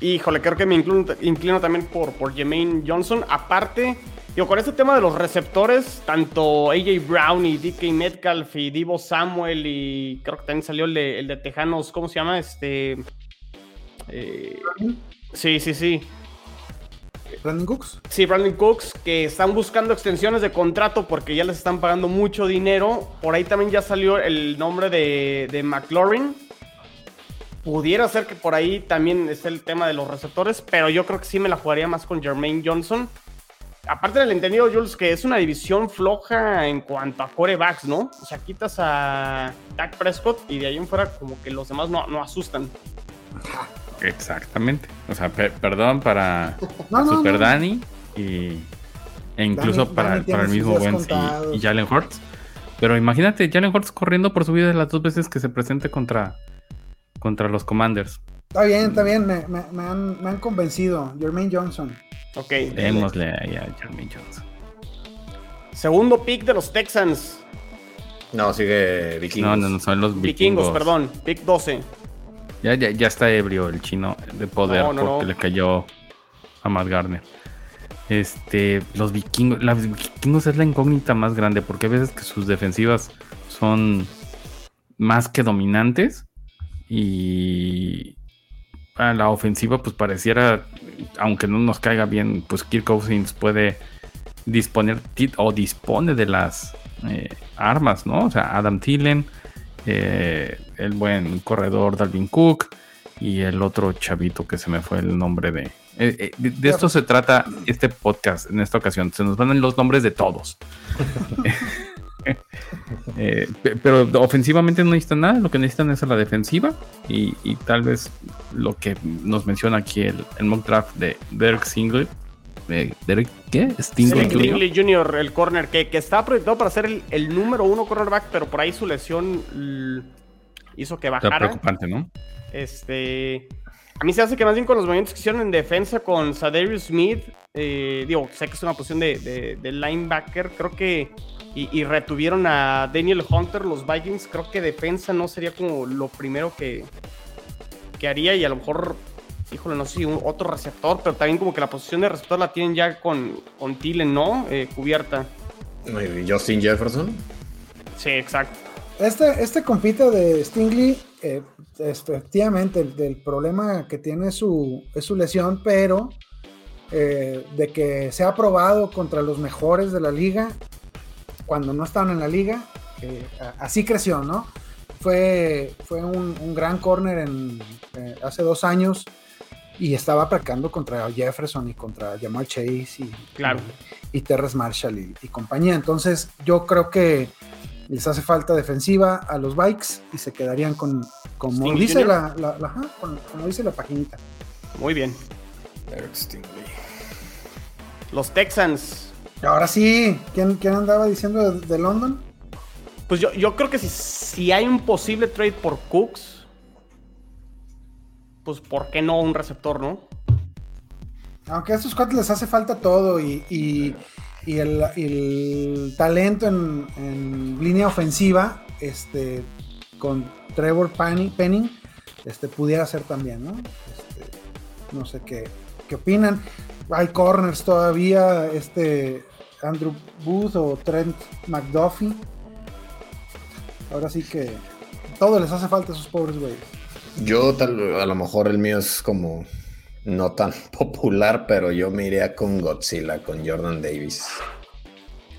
Híjole, creo que me inclino, también por, por Jermaine Johnson. Aparte, digo, con este tema de los receptores, tanto AJ Brown y DK Metcalf y Divo Samuel y creo que también salió el de, el de Tejanos, ¿cómo se llama? Este... Eh, sí, sí, sí. Brandon Cooks. Sí, Brandon Cooks, que están buscando extensiones de contrato porque ya les están pagando mucho dinero. Por ahí también ya salió el nombre de, de McLaurin. Pudiera ser que por ahí también esté el tema de los receptores, pero yo creo que sí me la jugaría más con Jermaine Johnson. Aparte del entendido, Jules, que es una división floja en cuanto a corebacks, ¿no? O sea, quitas a Dak Prescott y de ahí en fuera como que los demás no, no asustan. Exactamente. O sea, perdón para Super Danny y, e incluso para, el mismo Wentz y, Jalen Hurts. Pero imagínate, Jalen Hurts corriendo por su vida las dos veces que se presente contra, contra los Commanders. Está bien, está bien, me, han, convencido. Jermaine Johnson. Ok. Démosle ahí a Jermaine Johnson. Segundo pick de los Texans. No, sigue Vikingos. No, no, no, son los vikingos. Vikingos, perdón. Pick 12. Ya, ya, ya está ebrio el chino de poder porque le cayó a Matt Garner. Este, los vikingos, los vikingos es la incógnita más grande porque a veces que sus defensivas son más que dominantes y a la ofensiva pues pareciera, aunque no nos caiga bien, pues Kirk Cousins puede disponer o dispone de las eh, armas, ¿no? O sea, Adam Thielen, eh, el buen corredor Dalvin Cook y el otro chavito que se me fue el nombre de... Eh, eh, de, esto se trata este podcast en esta ocasión. Se nos van los nombres de todos. pero ofensivamente no necesitan nada. Lo que necesitan es la defensiva y, tal vez lo que nos menciona aquí el, el mock draft de Derek Single Derek, ¿qué? Stingley Jr. el corner, que, que está proyectado para ser el, número uno cornerback, pero por ahí su lesión hizo que bajara. Está preocupante, ¿no? Este. A mí se hace que más bien con los movimientos que hicieron en defensa con Sadarius Smith, eh, digo, sé que es una posición de, linebacker, creo que. Y, retuvieron a Daniel Hunter, los Vikings. Creo que defensa no sería como lo primero que, que haría. Y a lo mejor, híjole, no sé si otro receptor, pero también como que la posición de receptor la tienen ya con, con Thielen, ¿no? Eh, cubierta. Justin Jefferson. Sí, exacto. Este, este compite de Stingley eh, efectivamente, el, problema que tiene su, es su lesión, pero eh, de que se ha probado contra los mejores de la liga, cuando no estaban en la liga, eh, así creció, ¿no? Fue, fue un, gran corner en, hace dos años y estaba practicando contra Jefferson y contra Jamal Chase y, claro. y, Terrence Marshall y, y, compañía. Entonces, yo creo que les hace falta defensiva a los bikes y se quedarían con, como dice la, como dice la paginita. Muy bien. Los Texans. Ahora sí, ¿quién, quién andaba diciendo de, London? Pues yo, yo creo que si, si hay un posible trade por Cooks, pues ¿por qué no un receptor, no? Aunque a estos cuates les hace falta todo y el, talento en, línea ofensiva, este, con Trevor Penning, este, pudiera ser también, ¿no? Este, no sé qué, qué opinan. Hay corners todavía, este Andrew Booth o Trent McDuffie. Ahora sí que todo les hace falta a esos pobres güeyes. Yo tal, a lo mejor el mío es como no tan popular, pero yo me iría con Godzilla, con Jordan Davis.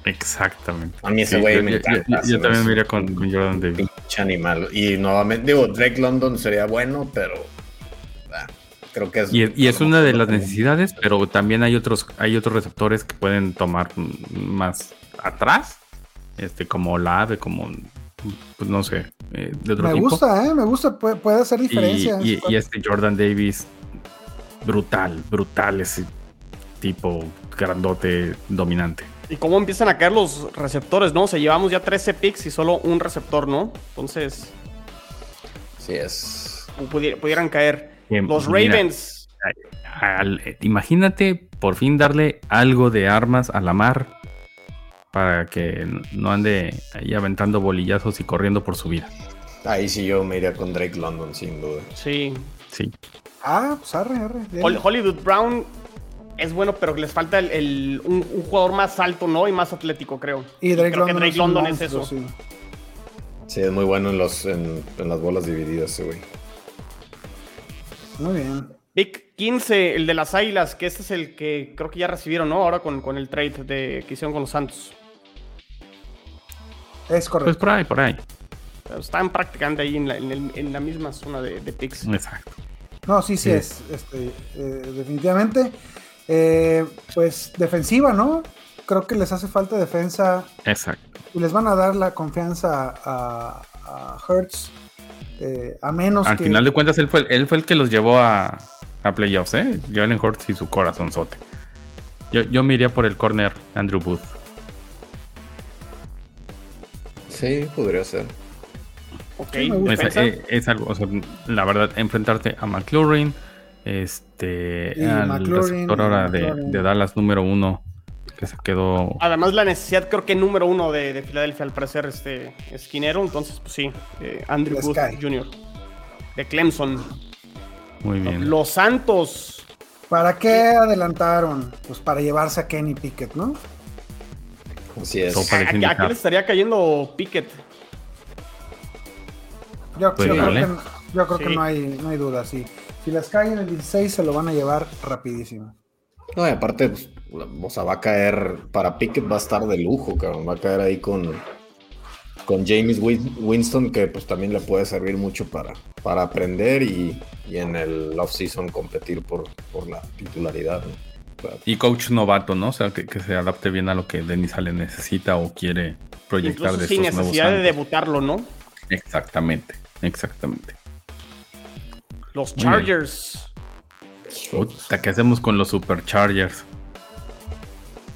Exactamente. A mí ese güey me encanta. Yo, también me iría con, Jordan Davis. Pinche animal. Y nuevamente, digo, Drake London sería bueno, pero ah, creo que es. Y, es una de las necesidades, pero también hay otros, hay otros receptores que pueden tomar más atrás, este, como la ave, como pues no sé, eh, me gusta, eh, me gusta, puede, hacer diferencia. y, este Jordan Davis brutal, brutal ese tipo grandote dominante. ¿Y cómo empiezan a caer los receptores, no? O sea, llevamos ya 13 picks y solo un receptor, ¿no? Entonces. Sí, es. pudieran caer. los Ravens. imagínate por fin darle algo de armas a la mar para que no ande ahí aventando bolillazos y corriendo por su vida. Ahí sí yo me iría con Drake London, sin duda. Sí. Sí. Ah, pues arre, arre. Hollywood Brown es bueno, pero les falta el, un, jugador más alto, ¿no? Y más atlético, creo. Y Drake creo London que Drake London es, eso. Sí. es muy bueno en, los, en, las bolas divididas ese güey. Muy bien. Pick 15, el de las Águilas, que este es el que creo que ya recibieron, ¿no? Ahora con, el trade de, que hicieron con los Santos. Es correcto. Pues por ahí, por ahí. Están prácticamente ahí en la, en la misma zona de, de, picks. Exacto. No, sí, sí, es. Este, eh, definitivamente. Eh, pues defensiva, ¿no? Creo que les hace falta defensa. Exacto. Y les van a dar la confianza a, a Hertz. Eh, a menos Al final de cuentas, él fue, él fue el que los llevó a, a playoffs, ¿eh? Jalen Hurts y su corazonzote. Yo, yo me iría por el corner Andrew Booth. Sí, podría ser. Ok, es, algo, o sea, la verdad, enfrentarte a McLaurin, este, al receptor ahora de, Dallas número uno, que se quedó. Además, la necesidad, creo que número uno de, Filadelfia, al parecer, este esquinero, entonces, pues sí, eh, Andrew Booth Jr., de Clemson. Muy bien. Los Santos. ¿Para qué adelantaron? Pues para llevarse a Kenny Pickett, ¿no? Así es. ¿A, quién le estaría cayendo Pickett? Yo, creo, que, no, hay, no hay duda, sí. Si las caen en el 16 se lo van a llevar rapidísimo. No, y aparte, pues, o sea, va a caer, para Pickett va a estar de lujo, cabrón. Va a caer ahí con, con James Winston, que pues también le puede servir mucho para, para aprender y, en el off-season competir por, por la titularidad. Y coach novato, ¿no? O sea, que, se adapte bien a lo que Denis Ale necesita o quiere proyectar de sin necesidad de debutarlo, ¿no? Exactamente. Exactamente. Los Chargers. ¿qué hacemos con los Superchargers?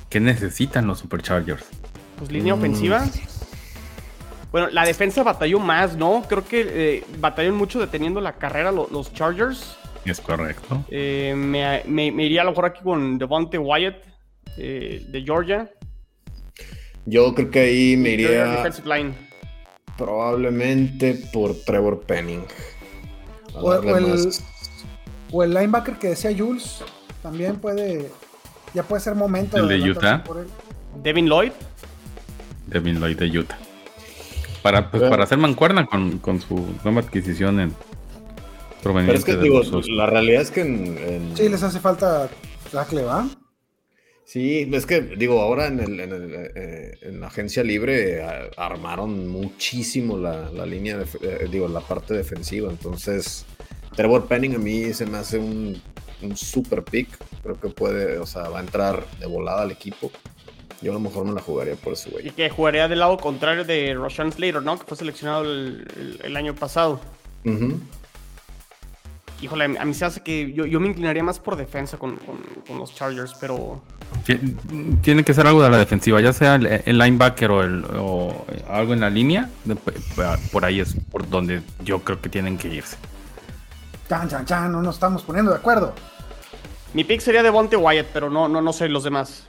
¿Qué necesitan los Superchargers? Pues línea ofensiva. Bueno, la defensa batalló más, ¿no? Creo que eh, batalló mucho deteniendo la carrera los, Chargers. Es correcto. Eh, me, me, iría a lo mejor aquí con Devonte Wyatt eh, de Georgia. Yo creo que ahí me iría probablemente por Trevor Penning. O, el, o, el, linebacker que decía Jules también puede, ya puede ser momento. El de, Utah. Devin Lloyd. Devin Lloyd de Utah. Para, pues, para hacer mancuerna con, con, su nueva adquisición en Pero es que digo, la realidad es que en, Sí, les hace falta tackle, ¿va? Sí, es que digo, ahora en, el, en, el, eh, en la agencia libre eh, armaron muchísimo la, la línea, de, eh, digo, la parte defensiva. Entonces, Trevor Penning a mí se me hace un, un super pick. Creo que puede, o sea, va a entrar de volada al equipo. Yo a lo mejor me la jugaría por ese güey. Y que jugaría del lado contrario de Roshan Slater, ¿no? Que fue seleccionado el, año pasado. Híjole, a mí se hace que yo, me inclinaría más por defensa con, los Chargers, pero... Tiene que ser algo de la defensiva, ya sea el, linebacker o, el, algo en la línea. Por ahí es por donde yo creo que tienen que irse. Chan, chan, chan, no nos estamos poniendo de acuerdo. Mi pick sería de Bonte Wyatt, pero no, no, no sé los demás.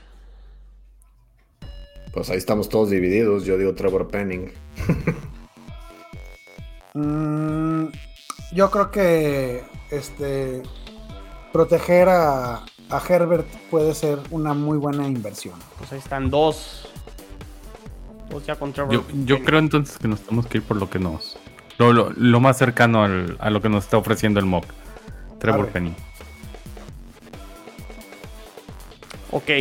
Pues ahí estamos todos divididos. Yo digo Trevor Penning. Mm, yo creo que este proteger a, Herbert puede ser una muy buena inversión. Pues ahí están dos. Dos ya con Trevor. Yo, creo entonces que nos tenemos que ir por lo que nos. Lo, más cercano a lo que nos está ofreciendo el mock. Trevor Penning. Ok.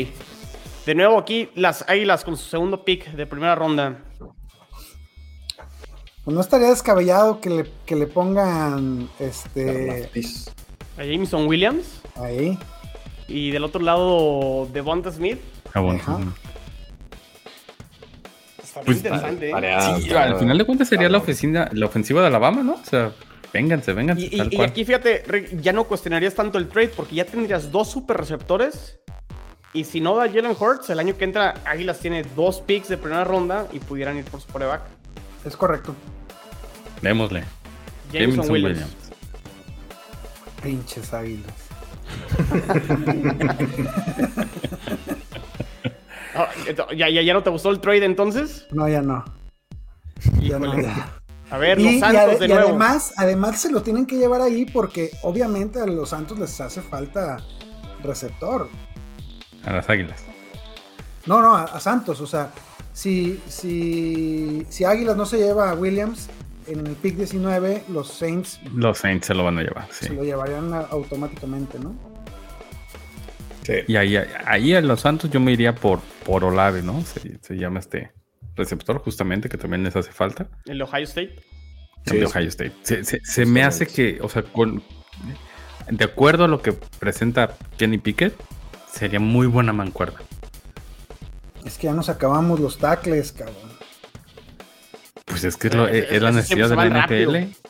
De nuevo aquí las Águilas con su segundo pick de primera ronda. Pues no estaría descabellado que le, que le pongan este a Jameson Williams. Ahí. Y del otro lado Devonta Smith. Ajá. Está pues, interesante. ¿eh? sí, al final de cuentas sería la, ofensiva, la ofensiva de Alabama, ¿no? O sea, vénganse, vénganse. Y, y aquí fíjate, ya no cuestionarías tanto el trade porque ya tendrías dos super receptores y si no da Jalen Hurts, el año que entra Águilas tiene dos picks de primera ronda y pudieran ir por su coreback. Es correcto. Démosle. Jameson, Williams. Pinches Águilas. Ah, ¿ya, ya, no te gustó el trade entonces? No, ya no. Ya no, A ver, los Santos de nuevo. además, además se lo tienen que llevar ahí porque obviamente a los Santos les hace falta receptor. A las Águilas. No, no, a, Santos. O sea, si, si, si Águilas no se lleva a Williams en el pick 19, los Saints. Los Saints se lo van a llevar, Se lo llevarían automáticamente, ¿no? Sí. Y ahí, ahí a los Santos yo me iría por, por Olave, ¿no? Se, llama este receptor, justamente, que también les hace falta. ¿El de Ohio State? El de Ohio State. Se, se me hace que, o sea, con, de acuerdo a lo que presenta Kenny Pickett, Sería muy buena mancuerda. Es que ya nos acabamos los tacles, cabrón. Pues es que es, eh, la necesidad de la NFL.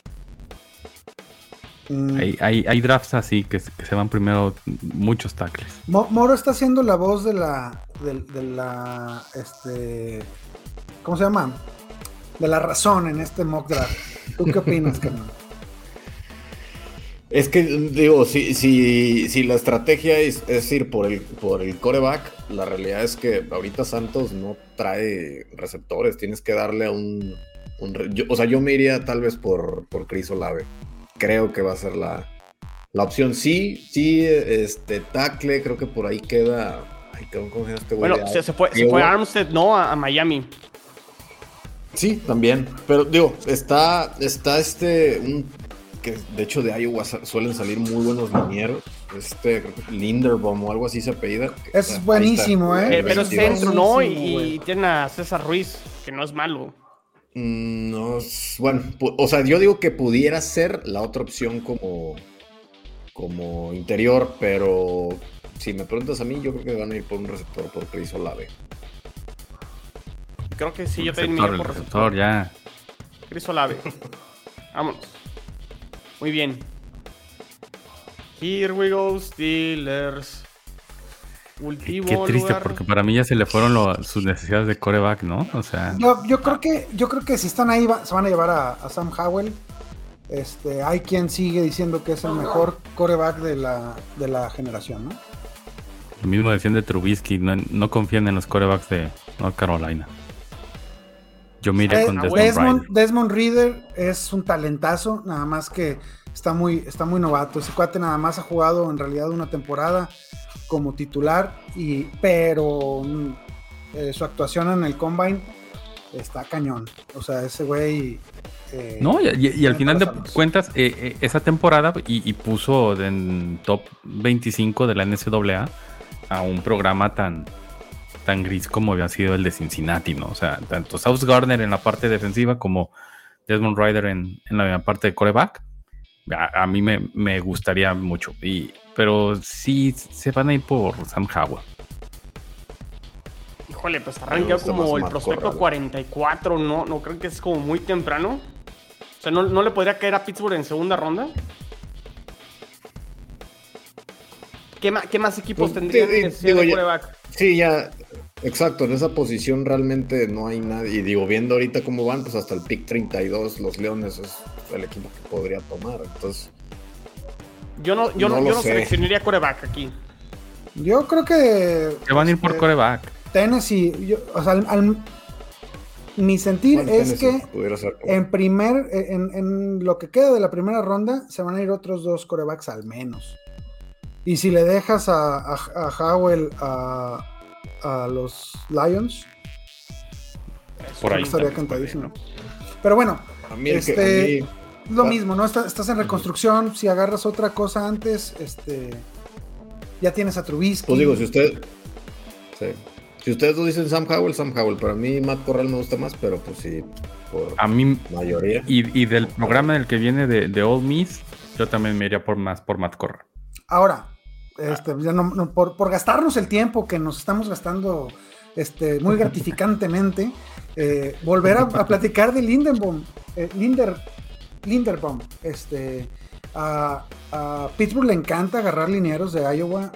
Mm. Hay, drafts así que, se van primero muchos tackles. Moro está haciendo la voz de la, de, la, este, ¿cómo se llama? De la razón en este mock draft. ¿Tú qué opinas, carnal? Es que, digo, si, si, si la estrategia es, ir por el, por el coreback, la realidad es que ahorita Santos no trae receptores. Tienes que darle a un. o sea, yo me iría tal vez por, por Chris Olave. Creo que va a ser la, opción. Sí, sí, este, tackle, creo que por ahí queda. Ay, ¿cómo se este Bueno, se, fue, se fue Armstead, ¿no? A, Miami. Sí, también. Pero digo, está, está este, un que de hecho de Iowa suelen salir muy buenos linieros. Este, Linderbaum o algo así se apellida. Es buenísimo, ¿eh? Pero es centro, ¿no? Y, tiene a César Ruiz, que no es malo. Mm, no, bueno, o sea, yo digo que pudiera ser la otra opción como, como interior, pero si me preguntas a mí, yo creo que van a ir por un receptor por Chris Olave. Creo que sí, yo también por receptor. ya. Chris Olave. Vámonos. Muy bien. Here we go, Steelers. Último Qué triste, porque para mí ya se le fueron sus necesidades de coreback, ¿no? O sea. Yo, creo que, yo creo que si están ahí, se van a llevar a, Sam Howell. Este, hay quien sigue diciendo que es el mejor coreback de la, de la generación, ¿no? Lo mismo decían de Trubisky, no, confían en los corebacks de North Carolina. Yo miré eh, con Desmond, Desmond, Reader es un talentazo, nada más que está muy, está muy novato. Ese cuate nada más ha jugado en realidad una temporada como titular, y, pero eh, su actuación en el combine está cañón. O sea, ese güey eh, no, y, al final de cuentas, eh, esa temporada y, puso en top 25 de la NCAA a un programa tan, tan gris como había sido el de Cincinnati, ¿no? O sea, tanto South Gardner en la parte defensiva como Desmond Ryder en, la parte de coreback. A, mí me, gustaría mucho. Y, pero sí se van a ir por Sam Howell. Híjole, pues arranca como el prospecto 44, ¿no? ¿No creo que es como muy temprano? sea, ¿no, le podría caer a Pittsburgh en segunda ronda? ¿Qué, más equipos pues, tendrían que ser de Sí, ya, exacto, en esa posición realmente no hay nadie. Y digo, viendo ahorita cómo van, pues hasta el pick 32, los Leones es el equipo que podría tomar. Entonces. Yo no, yo no, yo no seleccionaría coreback aquí. Yo creo que. Que van a ir por este, coreback. Tennessee, o sea, al, mi sentir es que en primer, en, lo que queda de la primera ronda, se van a ir otros dos corebacks al menos. Y si le dejas a, a, Howell a, los Lions, por ahí estaría cantadísimo. Pero bueno, este, lo mismo, ¿no? Estás, en reconstrucción. Si agarras otra cosa antes, este, ya tienes a Trubisky. Pues digo, si usted. Sí. Si ustedes lo dicen Sam Howell, Sam Howell. Para mí Matt Corral me gusta más, pero pues sí, por a mí, mayoría. Y, del programa del que viene de, de Old Miss, yo también me iría por más por Matt Corral. Ahora, este, ya no, por, gastarnos el tiempo que nos estamos gastando este, muy gratificantemente, eh, volver a, platicar de Lindenbaum, eh, Linder, Linderbaum. Este, a, Pittsburgh le encanta agarrar linieros de Iowa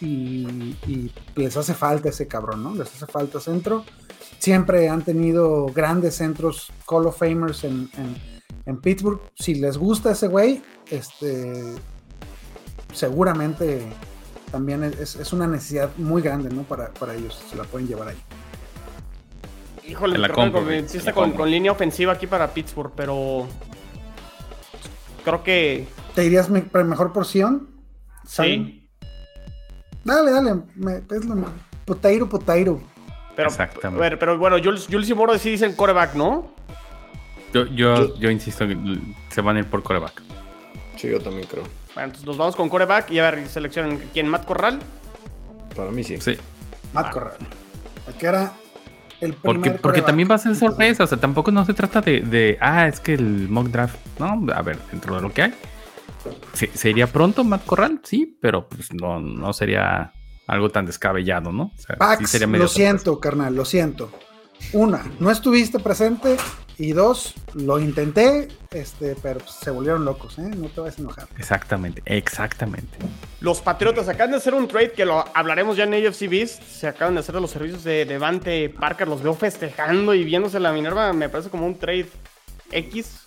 y, les hace falta ese cabrón, ¿no? Les hace falta centro. Siempre han tenido grandes centros Call of Famers en, Pittsburgh. Si les gusta ese güey, este, seguramente también es, una necesidad muy grande, ¿no? Para, ellos, se la pueden llevar ahí. Híjole, la con, con, línea ofensiva aquí para Pittsburgh, pero creo que... ¿Te irías mejor por Sion? Sí. Dale, dale. Me, es lo Potairo, Potairo. Pero, Exactamente. A ver, pero bueno, Jules, Jules y Moro sí dicen coreback, ¿no? Yo, yo, yo, insisto que se van a ir por coreback. Sí, yo también creo. Bueno, entonces nos vamos con coreback y a ver, seleccionan quién, Matt Corral. Para mí sí. Sí. Matt ah. Corral. Que era el primer Porque, porque también va a ser sorpresa, o sea, tampoco no se trata de, de, ah, es que el mock draft, no, a ver, dentro de lo que hay, ¿Se, iría pronto Matt Corral? Sí, pero pues no, no sería algo tan descabellado, ¿no? lo siento, carnal, lo siento. Una, no estuviste presente. Y dos, lo intenté, este, pero se volvieron locos, ¿eh? No te vas a enojar. Exactamente, exactamente. Los Patriotas acaban de hacer un trade que lo hablaremos ya en AFC Beast. Se acaban de hacer los servicios de Devante Parker. Los veo festejando y viéndose la Minerva. Me parece como un trade X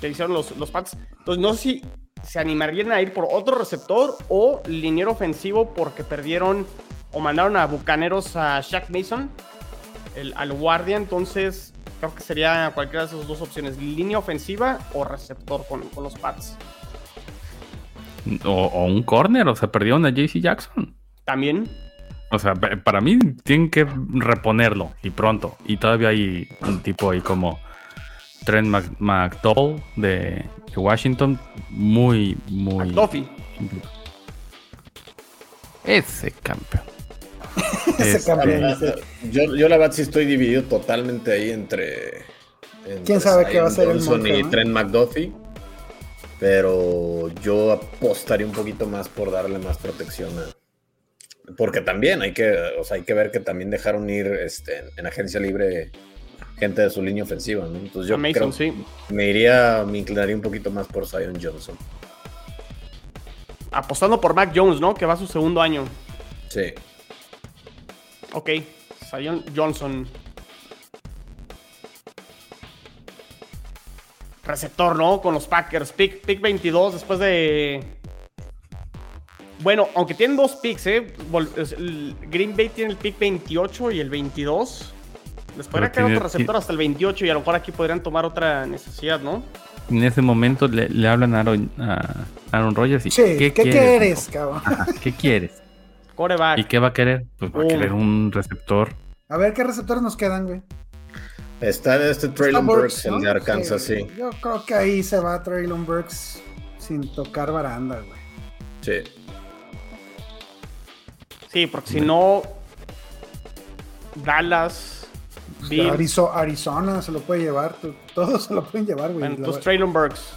que hicieron los, los Pats. Entonces, no sé si se animarían a ir por otro receptor o liniero ofensivo porque perdieron o mandaron a Bucaneros a Shaq Mason, el, al guardia. Entonces, creo que sería cualquiera de esas dos opciones: línea ofensiva o receptor con, los Pats. O, un corner, o sea, perdieron a JC Jackson. También. O sea, para mí tienen que reponerlo y pronto. Y todavía hay un tipo ahí como Trent McDowell de, Washington, muy, muy. McDuffie. Ese campeón. Este. Yo, la verdad sí estoy dividido totalmente ahí entre. ¿Quién sabe qué va a ser el y Trent McDuffie. Pero yo apostaría un poquito más por darle más protección a. Porque también hay que, o sea, hay que ver que también dejaron ir este, en agencia libre gente de su línea ofensiva, ¿no? Entonces yo creo, sí. me iría, me inclinaría un poquito más por Zion Johnson. Apostando por Mac Jones, ¿no? Que va a su segundo año. Sí. Ok, Zion Johnson. receptor, ¿no? Con los Packers. Pick, pick 22 después de... Bueno, aunque tienen dos picks, ¿eh? Green Bay tiene el pick 28 y el 22. Les podría quedar otro receptor hasta el 28 y a lo mejor aquí podrían tomar otra necesidad, ¿no? En ese momento le, hablan a Aaron, a Aaron Rodgers y ¿qué, quieres, cabrón? ¿Qué quieres? Coreback. ¿Y qué va a querer? Pues va a querer un receptor. A ver, ¿qué receptores nos quedan, güey? Está en este Traylon Burks, el de Arkansas, sí. Yo creo que ahí se va Traylon Burks sin tocar baranda, güey. Sí. Sí, porque si no, Dallas, Arizona se lo puede llevar, todos se lo pueden llevar, güey. Bueno, entonces Traylon Burks.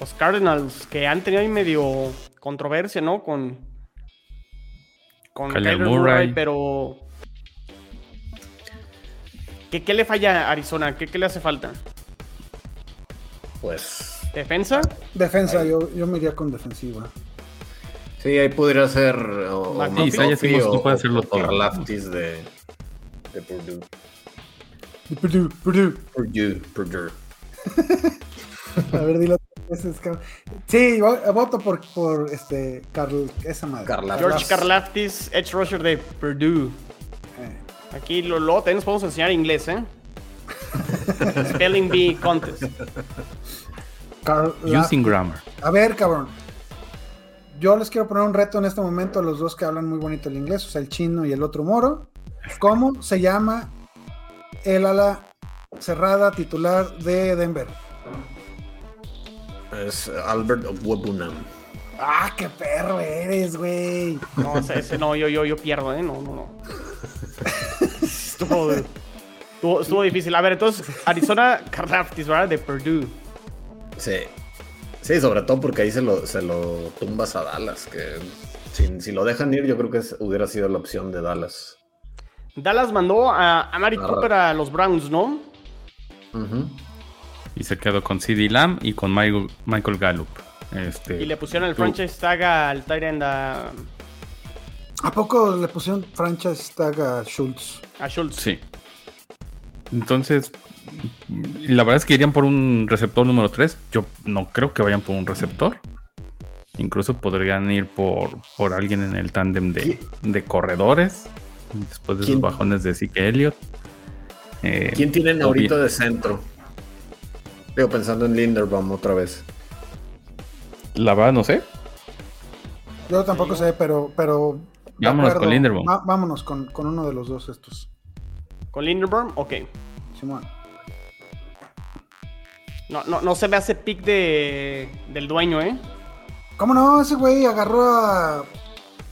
Los Cardinals, que han tenido ahí medio controversia, ¿no? Con, con Kyler Murray. pero. ¿Qué, ¿Qué, le falla a Arizona? ¿Qué, ¿Qué, le hace falta? Pues. ¿Defensa? Defensa, yo, yo me iría con defensiva. Sí, ahí podría ser. O, o sí, o, puede hacerlo todo. Laftis de, de Purdue. De Purdue, Purdue. Purdue, Purdue. A ver, dilo. Sí, voto por, por este Carl, esa madre. George Karlaftis, Edge Rusher de Purdue. Eh. Aquí lo, lo también nos podemos enseñar inglés, ¿eh? Spelling Bee Contest. Using grammar. A ver, cabrón. Yo les quiero poner un reto en este momento a los dos que hablan muy bonito el inglés, o sea, el chino y el otro moro. ¿Cómo se llama el ala cerrada titular de Denver? Es Albert Webunam. Ah, qué perro eres, güey. No, ese, no, yo, yo, yo pierdo, ¿eh? No, no, no. estuvo, estuvo, difícil. A ver, entonces, Arizona Carraftis, ¿verdad? De Purdue. Sí. Sí, sobre todo porque ahí se lo, se lo tumbas a Dallas, que si, lo dejan ir, yo creo que hubiera sido la opción de Dallas. Dallas mandó a, a Mari Cooper a los Browns, ¿no? Ajá y se quedó con CD Lamb y con Michael, Michael Gallup. Este, y le pusieron el franchise tag al Tyrant a... ¿A poco le pusieron franchise tag a Schultz? A Schultz. Sí. Entonces, la verdad es que irían por un receptor número 3. Yo no creo que vayan por un receptor. Incluso podrían ir por, por alguien en el tándem de, de, corredores. Después de sus bajones de Zeke Elliott. Eh, ¿Quién tienen ahorita de centro? Digo, pensando en Linderbaum otra vez. La verdad, no sé. Yo tampoco sé, pero. pero vámonos con Linderbaum. vámonos con, uno de los dos estos. ¿Con Linderbaum? Ok. Simón. No, no, no se me hace pick de, del dueño, ¿eh? ¿Cómo no? Ese güey agarró a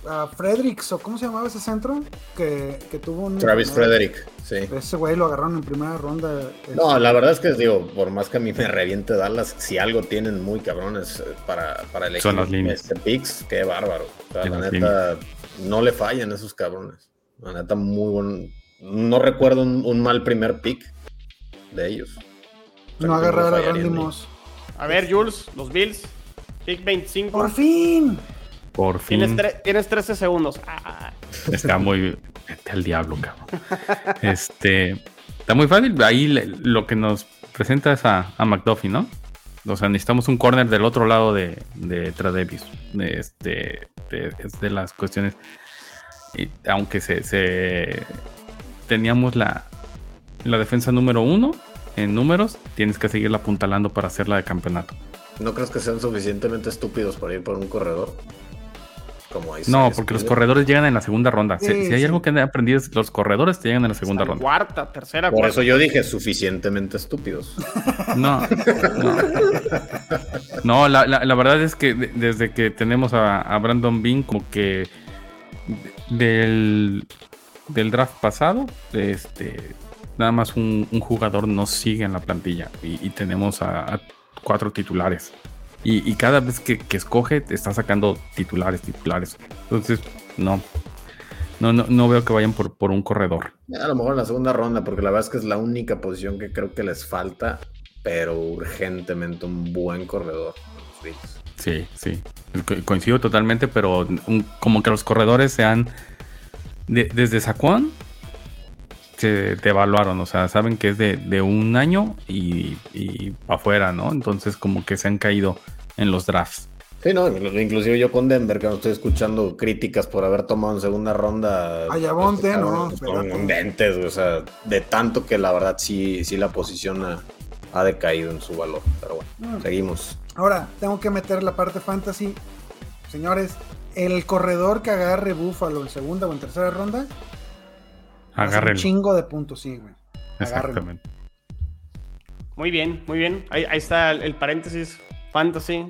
a Fredericks, o cómo se llamaba ese centro, que, tuvo un... Travis Frederick, sí. Ese güey lo agarraron en primera ronda. No, la verdad es que digo, por más que a mí me reviente Dallas, si algo tienen muy cabrones eh, para, para elegir Son las líneas. este picks, qué bárbaro. la neta, no le fallan esos cabrones. La neta, muy buen... No recuerdo un, mal primer pick de ellos. no agarrar a Randy A ver, Jules, los Bills, pick 25. ¡Por fin! Por fin. Tienes, 13 segundos. Ah. Está muy. Vete al diablo, cabrón. Este. Está muy fácil. Ahí lo que nos presenta es a, a McDuffie, ¿no? O sea, necesitamos un corner del otro lado de, de Tradevis. De, este, de, las cuestiones. Y aunque se, teníamos la, la defensa número uno en números, tienes que seguirla apuntalando para hacerla de campeonato. ¿No crees que sean suficientemente estúpidos para ir por un corredor? No, porque los corredores llegan en la segunda ronda. si, hay algo que han aprendido es los corredores te llegan en la segunda ronda. Cuarta, tercera, Por eso yo dije suficientemente estúpidos. No, no. la, verdad es que desde que tenemos a, Brandon Bean, como que del, del draft pasado, este nada más un, jugador nos sigue en la plantilla y, tenemos a cuatro titulares. Y, cada vez que, escoge, te está sacando titulares, titulares. Entonces, no. No, no, veo que vayan por, por un corredor. A lo mejor en la segunda ronda, porque la verdad es que es la única posición que creo que les falta, pero urgentemente un buen corredor. Sí, sí. coincido totalmente, pero como que los corredores sean. desde Saquon, que te evaluaron, o sea, saben que es de, un año y, y afuera, ¿no? Entonces como que se han caído en los drafts. Sí, no, inclusive yo con Denver, que no estoy escuchando críticas por haber tomado en segunda ronda. Ayabonte, este ¿no? Dentes, o sea, de tanto que la verdad sí, sí la posición ha, decaído en su valor. Pero bueno, mm. seguimos. Ahora, tengo que meter la parte fantasy. Señores, el corredor que agarre Búfalo en segunda o en tercera ronda, agarre un chingo de puntos, sí, güey. Exactamente. Muy bien, muy bien. Ahí, ahí está el paréntesis fantasy.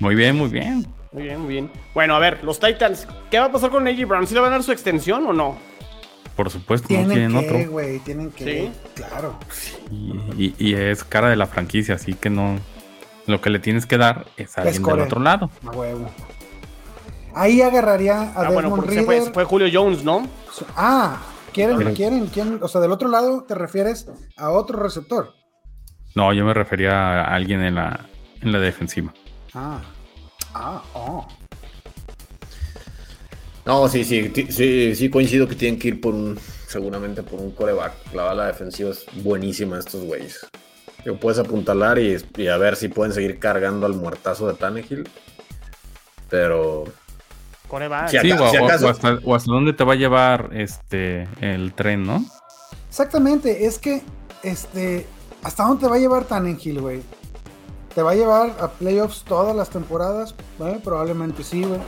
Muy bien, muy bien. Muy bien, muy bien. Bueno, a ver, los Titans, ¿qué va a pasar con AJ Brown? ¿Sí le van a dar su extensión o no? Por supuesto, tienen no tienen que, otro. Güey, tienen que, ¿Sí? claro. y, es cara de la franquicia, así que no. Lo que le tienes que dar es a alguien del otro lado. A huevo. Ahí agarraría a ah, Desmond bueno, Se fue, fue, Julio Jones, ¿no? Ah, ¿quieren, quieren, quieren, o sea, del otro lado te refieres a otro receptor. No, yo me refería a alguien en la, en la defensiva. Ah. Ah, oh. No, sí, sí, sí, sí, coincido que tienen que ir por un, seguramente por un coreback. La bala defensiva es buenísima estos güeyes. puedes apuntalar y, a ver si pueden seguir cargando al muertazo de Tannehill. Pero. Coreback. sí, o, hasta, o, hasta, dónde te va a llevar este el tren, ¿no? Exactamente, es que este. ¿Hasta dónde te va a llevar Tannehill, güey? ¿Te va a llevar a playoffs todas las temporadas? probablemente sí, güey.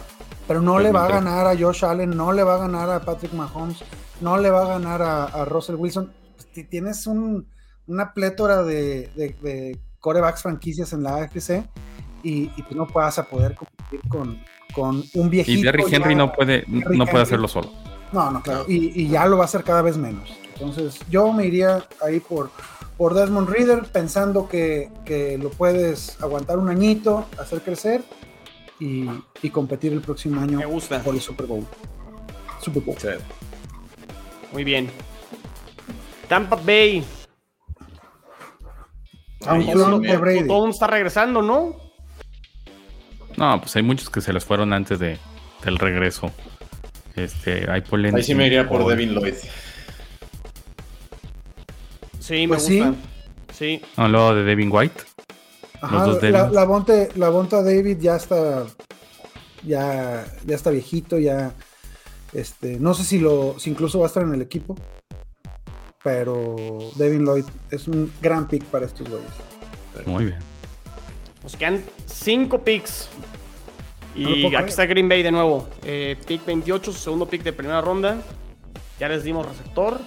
Pero no le va a ganar a Josh Allen, no le va a ganar a Patrick Mahomes, no le va a ganar a, Russell Wilson. Pues, tienes una plétora de, corebacks franquicias en la AFC y, y pues no vas a poder competir con, con un viejito. Y Derrick Henry no puede, no puede hacerlo solo. No, no, claro. Y, y, ya lo va a hacer cada vez menos. Entonces, yo me iría ahí por por Desmond Reader, pensando que, lo puedes aguantar un añito, hacer crecer y, competir el próximo año por el Super Bowl. Super Bowl. Muy bien. Tampa Bay. todo, está regresando, ¿no? No, pues hay muchos que se les fueron antes de, del regreso. Este, hay polémica. Ahí sí me iría por Devin Lloyd. Sí, me pues gusta. Sí. No, lo de Devin White. Ajá, la, la, Bonte, la David ya está. Ya, ya está viejito, ya. Este, no sé si lo. si incluso va a estar en el equipo. Pero Devin Lloyd es un gran pick para estos güeyes. Muy bien. Nos quedan 5 picks. Y aquí está Green Bay de nuevo. Eh, pick 28, su segundo pick de primera ronda. Ya les dimos receptor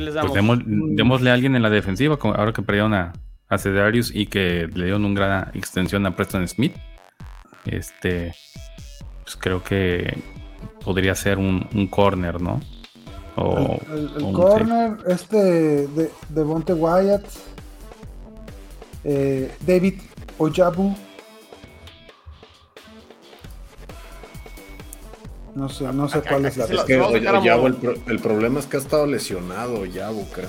les Pues démosle a alguien en la defensiva, ahora que perdieron a, a Cedarius y que le dieron una gran extensión a Preston Smith. Este, pues creo que podría ser un, corner, ¿no? O, el, corner, este de, de Monte Wyatt, eh, David Ojabu No sé, no sé cuál es la. Es que el, problema es que ha estado lesionado Yabo, creo.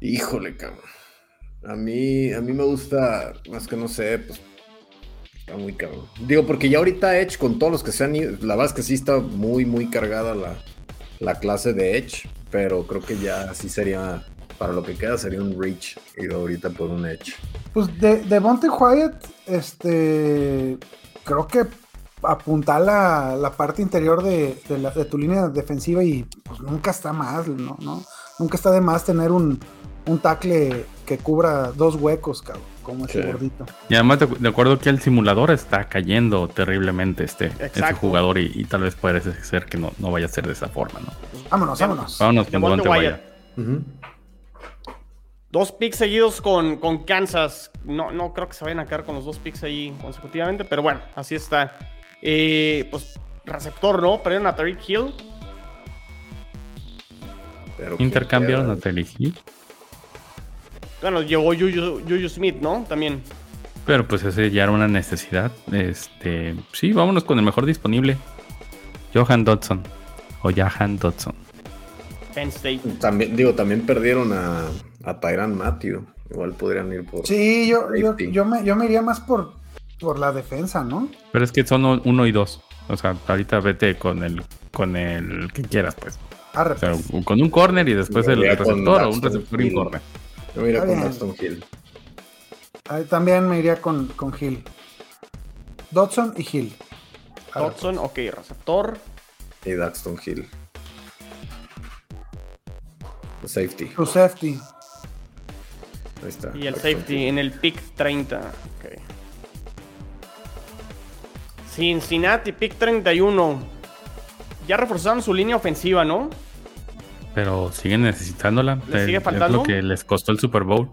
Híjole, cabrón. A mí, a mí me gusta, más que no sé, pues está muy cabrón. Digo, porque ya ahorita Edge, con todos los que se han ido, la verdad es que sí está muy, muy cargada la, clase de Edge, pero creo que ya sí sería, para lo que queda, sería un Reach ir ahorita por un Edge. Pues de, de Monte Wyatt, este, creo que apuntar la, la parte interior de, tu línea defensiva y pues nunca está más, ¿no? Nunca está de más tener un, un tackle que cubra dos huecos, cabrón, como ese gordito. Y además de, acuerdo que el simulador está cayendo terriblemente este, este jugador y, tal vez puede ser que no, vaya a ser de esa forma, ¿no? Vámonos, vámonos. Vámonos con vaya. Dos picks seguidos con, con Kansas. No, no creo que se vayan a quedar con los dos picks ahí consecutivamente, pero bueno, así está. Eh, pues receptor, ¿no? Perdieron a Tariq Hill. Intercambiaron a Tariq Hill. Bueno, llegó Juju, Smith, ¿no? También. Pero pues ese ya era una necesidad. Este, sí, vámonos con el mejor disponible. Johan Dodson. O Johan Dodson. Penn State. También, digo, también perdieron a, a Tyran Matthew. Igual podrían ir por. Sí, yo, yo, me, yo me iría más por por la defensa, ¿no? Pero es que son uno y dos. O sea, ahorita vete con el con el que quieras, pues. O sea, con un corner y después el receptor o un receptor y un corner. Yo me iría con Daxton Hill. también me iría con, con Hill. Dodson y Hill. Dodson, ok, receptor. Y Daxton Hill. Safety. Tu safety. Ahí está. Y el safety en el pick 30. Ok. Cincinnati, pick 31. Ya reforzaron su línea ofensiva, ¿no? Pero siguen necesitándola. ¿Les sigue faltando? Es lo que les costó el Super Bowl.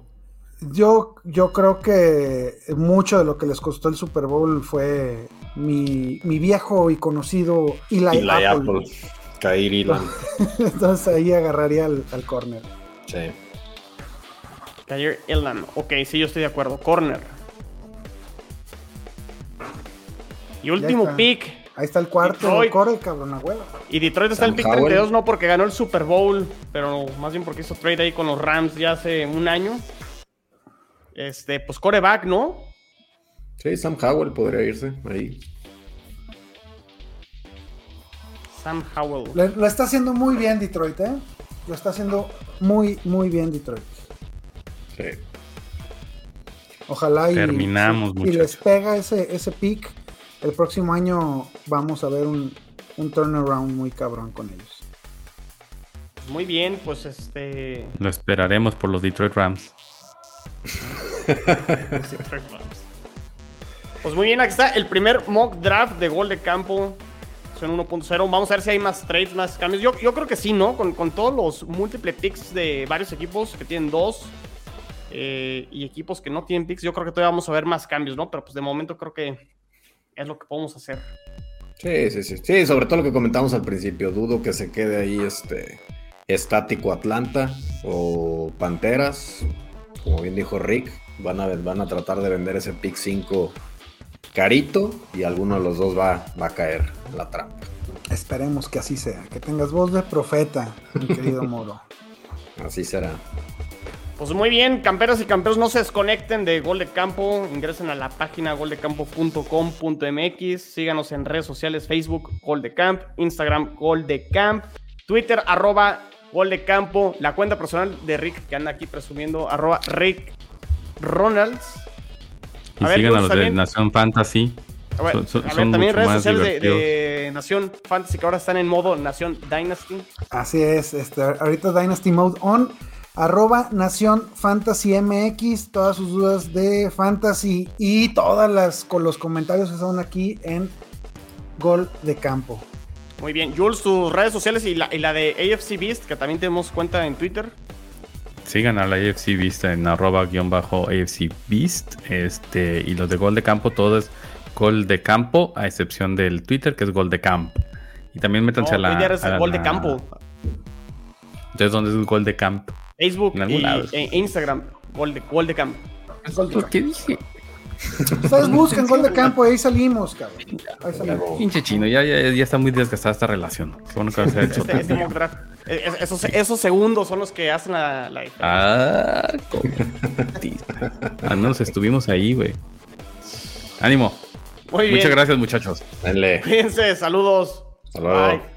Yo, yo creo que mucho de lo que les costó el Super Bowl fue mi, mi viejo y conocido Eli, Eli Apple. Kair Entonces ahí agarraría al, al corner. Sí. Kair Elam. Ok, sí, yo estoy de acuerdo. Corner. Y último pick. Ahí está el cuarto. Corre, cabrón, abuelo. Y Detroit está en el pick 32 no porque ganó el Super Bowl, pero más bien porque hizo trade ahí con los Rams ya hace un año. Este, pues coreback, ¿no? Sí, Sam Howell podría irse ahí. Sam Howell. Lo, está haciendo muy bien Detroit, ¿eh? Lo está haciendo muy, muy bien Detroit. Sí. Ojalá y, Terminamos, y, les pega ese, ese pick. El próximo año vamos a ver un, un turnaround muy cabrón con ellos. Muy bien, pues este. Lo esperaremos por los Detroit Rams. pues muy bien, aquí está el primer mock draft de gol de campo. Son 1.0. Vamos a ver si hay más trades, más cambios. Yo, yo creo que sí, ¿no? Con, todos los múltiples picks de varios equipos que tienen dos eh, y equipos que no tienen picks, yo creo que todavía vamos a ver más cambios, ¿no? Pero pues de momento creo que es lo que podemos hacer. Sí, sí, sí. Sí, sobre todo lo que comentamos al principio. Dudo que se quede ahí este estático Atlanta o Panteras como bien dijo Rick, van a, van a tratar de vender ese pick 5 carito y alguno de los dos va, va a caer en la trampa. Esperemos que así sea, que tengas voz de profeta, mi querido Moro. Así será. Pues muy bien, camperos y camperos, no se desconecten de Gol de Campo, ingresen a la página goldecampo.com.mx, síganos en redes sociales, Facebook, Gol de Camp, Instagram, Gol de Camp, Twitter, arroba Gol de campo, la cuenta personal de Rick que anda aquí presumiendo, arroba Rick Ronalds. y sigan a los de Nación Fantasy. A ver, también redes sociales de, Nación Fantasy que ahora están en modo Nación Dynasty. Así es, este, ahorita Dynasty Mode On. Arroba Nación Fantasy MX, todas sus dudas de fantasy y todas las con los comentarios que son aquí en Gol de Campo. Muy bien. Jules, tus redes sociales y la, de AFC Beast, que también tenemos cuenta en Twitter. Sigan a la AFC Beast en arroba guion bajo AFC Beast. Este, y los de Gol de Campo, todo es Gol de Campo, a excepción del Twitter, que es Gol de Camp. Y también métanse a la. Es Gol de Campo. Entonces, ¿dónde es Gol de Camp? Facebook y, e Instagram. Gol de, Gol de Camp. ¿Qué dije? Ustedes buscan gol de campo y ahí salimos, cabrón. Ahí salimos. Pinche chino, ya, ya, ya, está muy desgastada esta relación. bueno que este, este esos, esos, segundos son los que hacen la, la Ah, Al menos estuvimos ahí, güey. Ánimo. Muy bien. Muchas gracias, muchachos. Dale. Cuídense, saludos. Saludos. Bye.